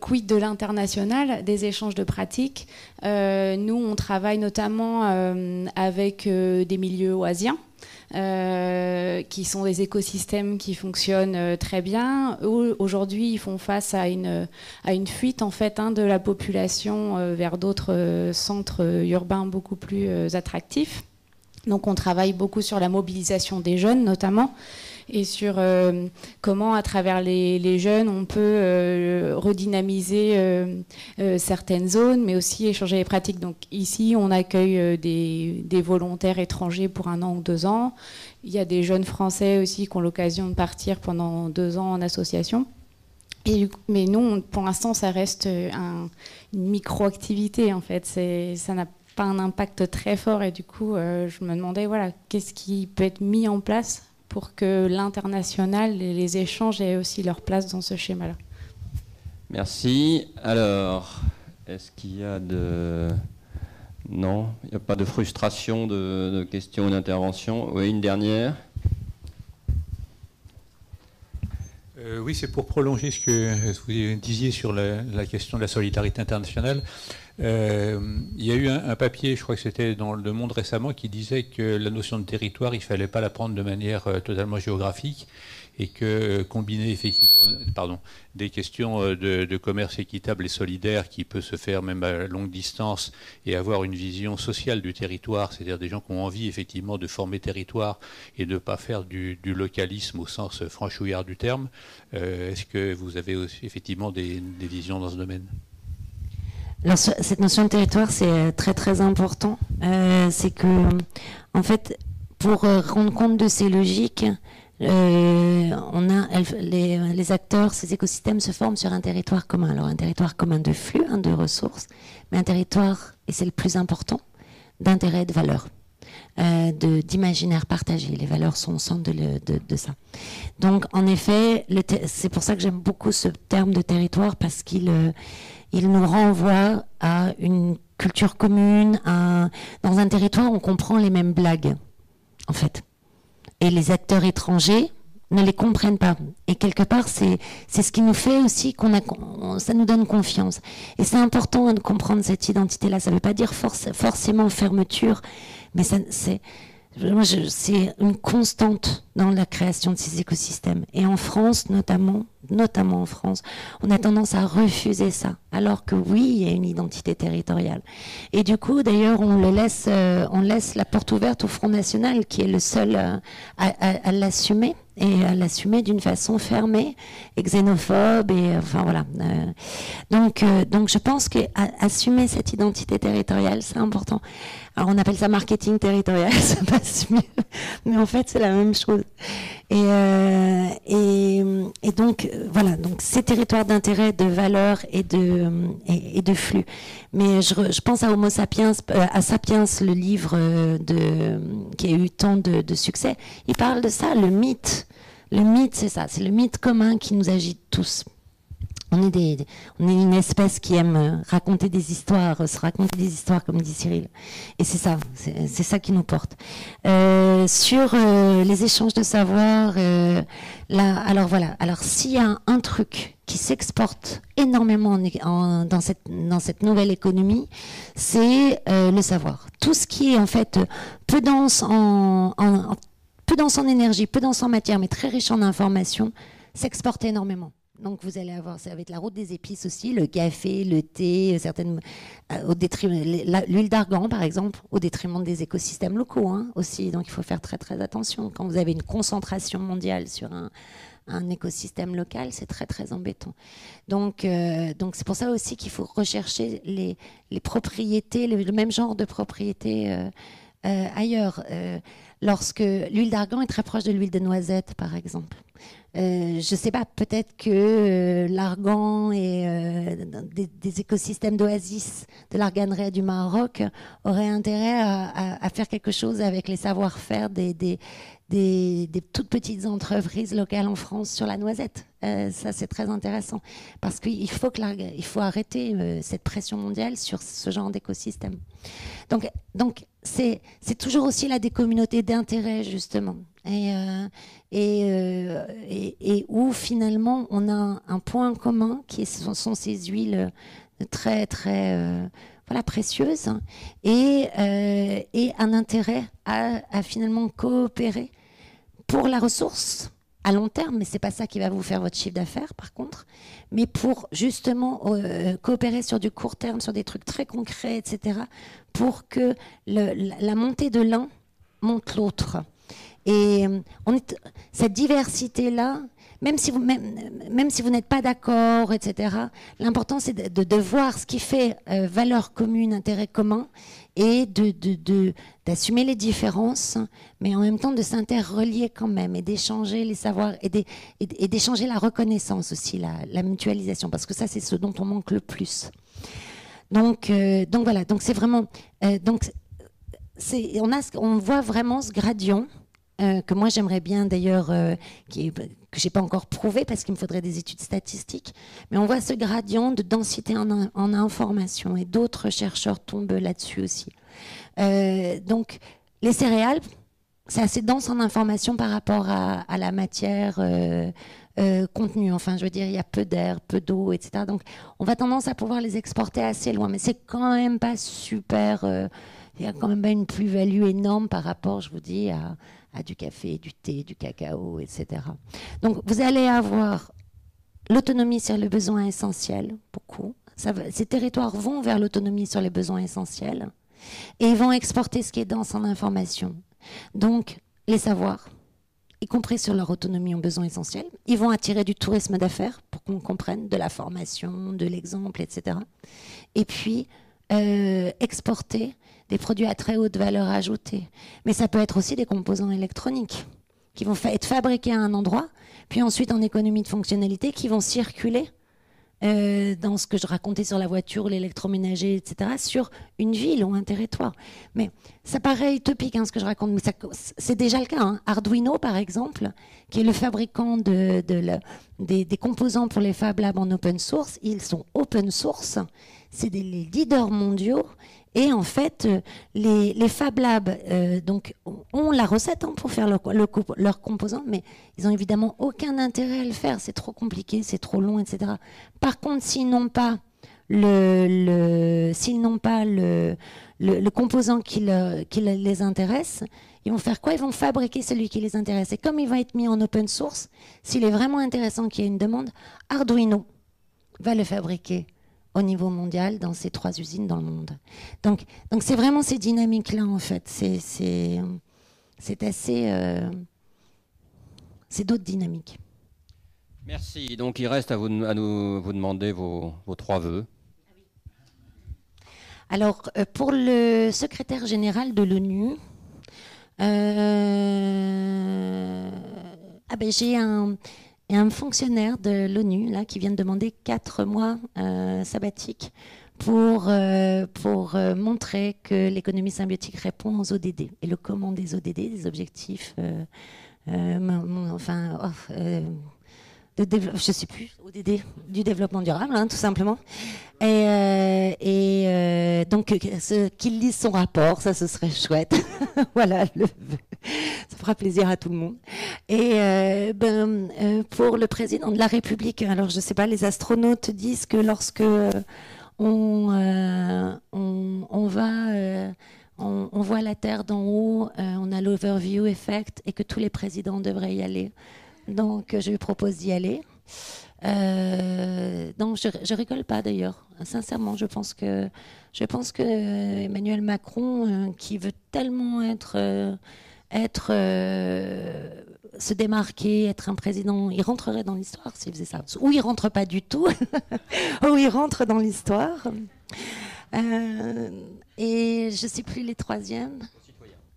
quid de l'international, des échanges de pratiques? Nous, on travaille notamment avec des milieux oisiens. Euh, qui sont des écosystèmes qui fonctionnent euh, très bien. Aujourd'hui, ils font face à une, à une fuite en fait hein, de la population euh, vers d'autres centres urbains beaucoup plus attractifs. Donc, on travaille beaucoup sur la mobilisation des jeunes, notamment et sur euh, comment, à travers les, jeunes, on peut euh, redynamiser euh, certaines zones, mais aussi échanger les pratiques. Donc ici, on accueille des, volontaires étrangers pour un an ou deux ans. Il y a des jeunes Français aussi qui ont l'occasion de partir pendant deux ans en association. Mais nous, pour l'instant, ça reste une micro-activité, en fait. Ça n'a pas un impact très fort. Et du coup, je me demandais, voilà, qu'est-ce qui peut être mis en place pour que l'international et les échanges aient aussi leur place dans ce schéma-là. Merci. Alors, est-ce qu'il y a de... Non, il n'y a pas de frustration de, questions ou d'interventions. Oui, une dernière. Euh, oui, c'est pour prolonger ce que vous disiez sur la, la, question de la solidarité internationale. Euh, il y a eu un, papier, je crois que c'était dans Le Monde récemment, qui disait que la notion de territoire, il ne fallait pas la prendre de manière euh, totalement géographique et que euh, combiner effectivement pardon, des questions de, commerce équitable et solidaire qui peut se faire même à longue distance et avoir une vision sociale du territoire, c'est-à-dire des gens qui ont envie effectivement de former territoire et de ne pas faire du, localisme au sens franchouillard du terme. Est-ce que vous avez aussi effectivement des visions dans ce domaine? Cette notion de territoire, c'est euh, très très important. Euh, c'est que, en fait, pour rendre compte de ces logiques, on a, les, acteurs, ces écosystèmes se forment sur un territoire commun. Alors un territoire commun de flux, hein, de ressources, mais un territoire, et c'est le plus important, d'intérêt et de valeur. Euh, d'imaginaire partagé. Les valeurs sont au centre de, ça. Donc, en effet, c'est pour ça que j'aime beaucoup ce terme de territoire parce qu'il euh, il nous renvoie à une culture commune, dans un territoire où on comprend les mêmes blagues, en fait. Et les acteurs étrangers ne les comprennent pas. Et quelque part, c'est ce qui nous fait aussi qu'on a, ça nous donne confiance. Et c'est important de comprendre cette identité-là. Ça ne veut pas dire forcément fermeture, mais c'est une constante dans la création de ces écosystèmes. Et en France, notamment, notamment en France, on a tendance à refuser ça, alors que oui, il y a une identité territoriale. Et du coup, d'ailleurs, on laisse, euh, on laisse la porte ouverte au Front National, qui est le seul euh, à, l'assumer et à l'assumer d'une façon fermée et xénophobe et enfin voilà. Euh, donc euh, donc je pense que assumer cette identité territoriale c'est important. On appelle ça marketing territorial, (laughs) ça passe mieux, mais en fait c'est la même chose. Et euh, donc voilà donc ces territoires d'intérêt, de valeur et de et, de flux. Mais je, pense à Homo sapiens, à Sapiens, le livre de qui a eu tant de succès. Il parle de ça, le mythe le mythe, c'est ça, c'est le mythe commun qui nous agite tous. On est, une espèce qui aime euh, raconter des histoires, se raconter des histoires, comme dit Cyril. Et c'est ça, c'est ça qui nous porte. Euh, sur euh, les échanges de savoir, alors voilà. Alors s'il y a un, truc qui s'exporte énormément dans, cette, nouvelle économie, c'est le savoir. Tout ce qui est en fait peu dense en, en peu dense en énergie, peu dense en matière, mais très riche en informations, s'exporte énormément. Donc vous allez avoir, ça va être la route des épices aussi, le café, le thé, euh, certaines, euh, au détriment, l'huile d'argan par exemple, au détriment des écosystèmes locaux hein, aussi. Donc il faut faire très très attention quand vous avez une concentration mondiale sur un, écosystème local, c'est très très embêtant. Donc euh, donc c'est pour ça aussi qu'il faut rechercher les, les propriétés, le, même genre de propriétés ailleurs lorsque l'huile d'argan est très proche de l'huile de noisette, par exemple. Euh, je ne sais pas, peut-être que euh, l'argan et euh, des, écosystèmes d'oasis de l'arganerie du Maroc auraient intérêt à, faire quelque chose avec les savoir-faire des, toutes petites entreprises locales en France sur la noisette. ça, c'est très intéressant parce qu'il faut, que il faut arrêter cette pression mondiale sur ce genre d'écosystème. Donc, donc c'est toujours aussi là des communautés d'intérêt, justement. Et, euh, euh, et, où finalement on a un, point commun qui sont, ces huiles très, très euh, voilà, précieuses et, et un intérêt à, finalement coopérer pour la ressource à long terme, mais c'est pas ça qui va vous faire votre chiffre d'affaires, par contre, mais pour justement euh, coopérer sur du court terme, sur des trucs très concrets, etc., pour que la, montée de l'un monte l'autre. Et euh, cette diversité-là, même si vous, n'êtes pas d'accord, etc., l'important c'est de, voir ce qui fait euh, valeur commune, intérêt commun, et d'assumer les différences, mais en même temps de s'interrelier quand même et d'échanger les savoirs et d'échanger la reconnaissance aussi, la, mutualisation, parce que ça c'est ce dont on manque le plus. Donc, euh, voilà, donc c'est vraiment, donc on voit vraiment ce gradient euh, que moi j'aimerais bien d'ailleurs, euh, qui que j'ai pas encore prouvé parce qu'il me faudrait des études statistiques, mais on voit ce gradient de densité en, information et d'autres chercheurs tombent là-dessus aussi. Euh, donc les céréales, c'est assez dense en information par rapport à, à la matière contenue. Enfin, je veux dire, il y a peu d'air, peu d'eau, etc. Donc on va tendance à pouvoir les exporter assez loin, mais c'est quand même pas super. il y a quand même pas une plus-value énorme par rapport, je vous dis, à, du café, du thé, du cacao, etc. Donc vous allez avoir l'autonomie sur les besoins essentiels, beaucoup. ces territoires vont vers l'autonomie sur les besoins essentiels et ils vont exporter ce qui est dense en information. Donc les savoirs, y compris sur leur autonomie en besoins essentiels. Ils vont attirer du tourisme d'affaires pour qu'on comprenne, de la formation, de l'exemple, etc. Et puis, euh, exporter des produits à très haute valeur ajoutée. Mais ça peut être aussi des composants électroniques qui vont être fabriqués à un endroit, puis ensuite en économie de fonctionnalité, qui vont circuler euh, dans ce que je racontais sur la voiture, l'électroménager, etc., sur une ville ou un territoire. Mais ça paraît utopique hein, ce que je raconte, mais c'est déjà le cas. Hein. Arduino, par exemple, qui est le fabricant de, des, composants pour les Fab Labs en open source, ils sont open source, c'est des leaders mondiaux et en fait, euh, les, Fab Labs euh, ont la recette hein, pour faire leurs composants, mais ils n'ont évidemment aucun intérêt à le faire. C'est trop compliqué, c'est trop long, etc. Par contre, s'ils n'ont pas le, s'ils n'ont pas le, le, composant qui, qui, les intéresse, ils vont faire quoi? Ils vont fabriquer celui qui les intéresse. Et comme il va être mis en open source, s'il est vraiment intéressant qu'il y ait une demande, Arduino va le fabriquer au niveau mondial dans ces trois usines dans le monde. Donc, donc c'est vraiment ces dynamiques-là en fait. C'est, c'est, c'est assez, euh, c'est d'autres dynamiques. Merci. Donc il reste à vous, à nous, vous demander vos, vos trois vœux. Alors euh, pour le secrétaire général de l'ONU, euh, ah ben j'ai un a un fonctionnaire de l'ONU là qui vient de demander quatre mois euh, sabbatiques pour, euh, euh, montrer que l'économie symbiotique répond aux ODD. Et le comment des ODD, des objectifs, enfin, oh, de je sais plus, ODD, du développement durable, hein, tout simplement. Et, et donc, qu'il lise son rapport, ça, ce serait chouette. (laughs) voilà, (laughs) ça fera plaisir à tout le monde. Et euh, ben, euh, pour le président de la République, alors je ne sais pas, les astronautes disent que lorsque on, euh, on, va, on, voit la Terre d'en haut, on a l'overview effect et que tous les présidents devraient y aller. Donc je lui propose d'y aller. Euh, non, je, je rigole pas d'ailleurs. Sincèrement, je pense que je pense que Emmanuel Macron, qui veut tellement être être, euh, se démarquer, être un président, il rentrerait dans l'histoire s'il faisait ça. Ou il rentre pas du tout, (laughs) ou il rentre dans l'histoire. Euh, et je sais plus les troisièmes.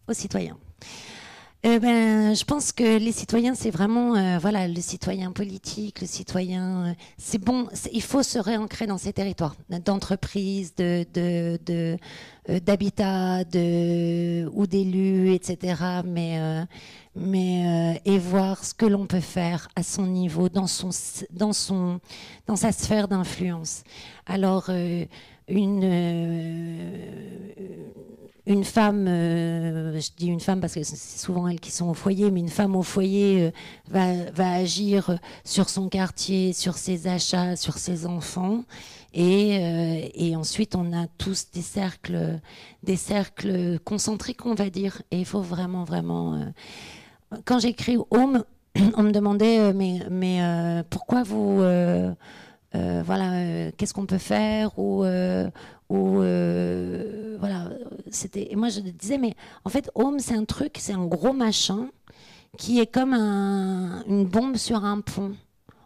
Aux citoyens. Eh ben, je pense que les citoyens, c'est vraiment, euh, voilà, le citoyen politique, le citoyen, euh, c'est bon, il faut se réancrer dans ces territoires, d'entreprise, de, euh, d'habitat, de, ou d'élus, etc. Mais, mais et voir ce que l'on peut faire à son niveau, dans son, dans son, dans sa sphère d'influence. Alors, une une femme, euh, je dis une femme parce que c'est souvent elles qui sont au foyer, mais une femme au foyer euh, va, agir sur son quartier, sur ses achats, sur ses enfants. Et, euh, et, ensuite, on a tous des cercles, des cercles concentriques, on va dire. Et il faut vraiment, vraiment. Quand j'écris Home, (clears throat) on me demandait, mais, mais pourquoi vous. voilà, qu'est-ce qu'on peut faire ou, ou euh, voilà, c'était. Et moi je disais, mais en fait, Home, c'est un truc, c'est un gros machin qui est comme un, une bombe sur un pont.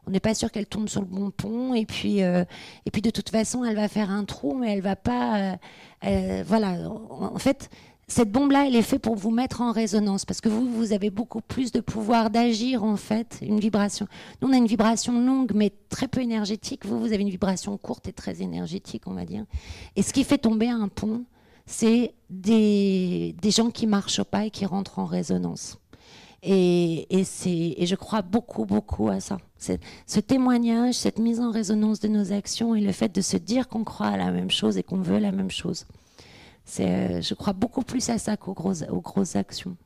On n'est pas sûr qu'elle tombe sur le bon pont, et puis, euh, et puis de toute façon, elle va faire un trou, mais elle va pas. Euh, voilà, en fait, cette bombe-là, elle est faite pour vous mettre en résonance, parce que vous, vous avez beaucoup plus de pouvoir d'agir, en fait, une vibration. Nous, on a une vibration longue, mais très peu énergétique. Vous, vous avez une vibration courte et très énergétique, on va dire. Et ce qui fait tomber un pont, c'est des, des gens qui marchent pas et qui rentrent en résonance. Et, et, et je crois beaucoup, beaucoup à ça. Ce témoignage, cette mise en résonance de nos actions et le fait de se dire qu'on croit à la même chose et qu'on veut la même chose. Euh, je crois beaucoup plus à ça qu'aux grosses, aux grosses actions.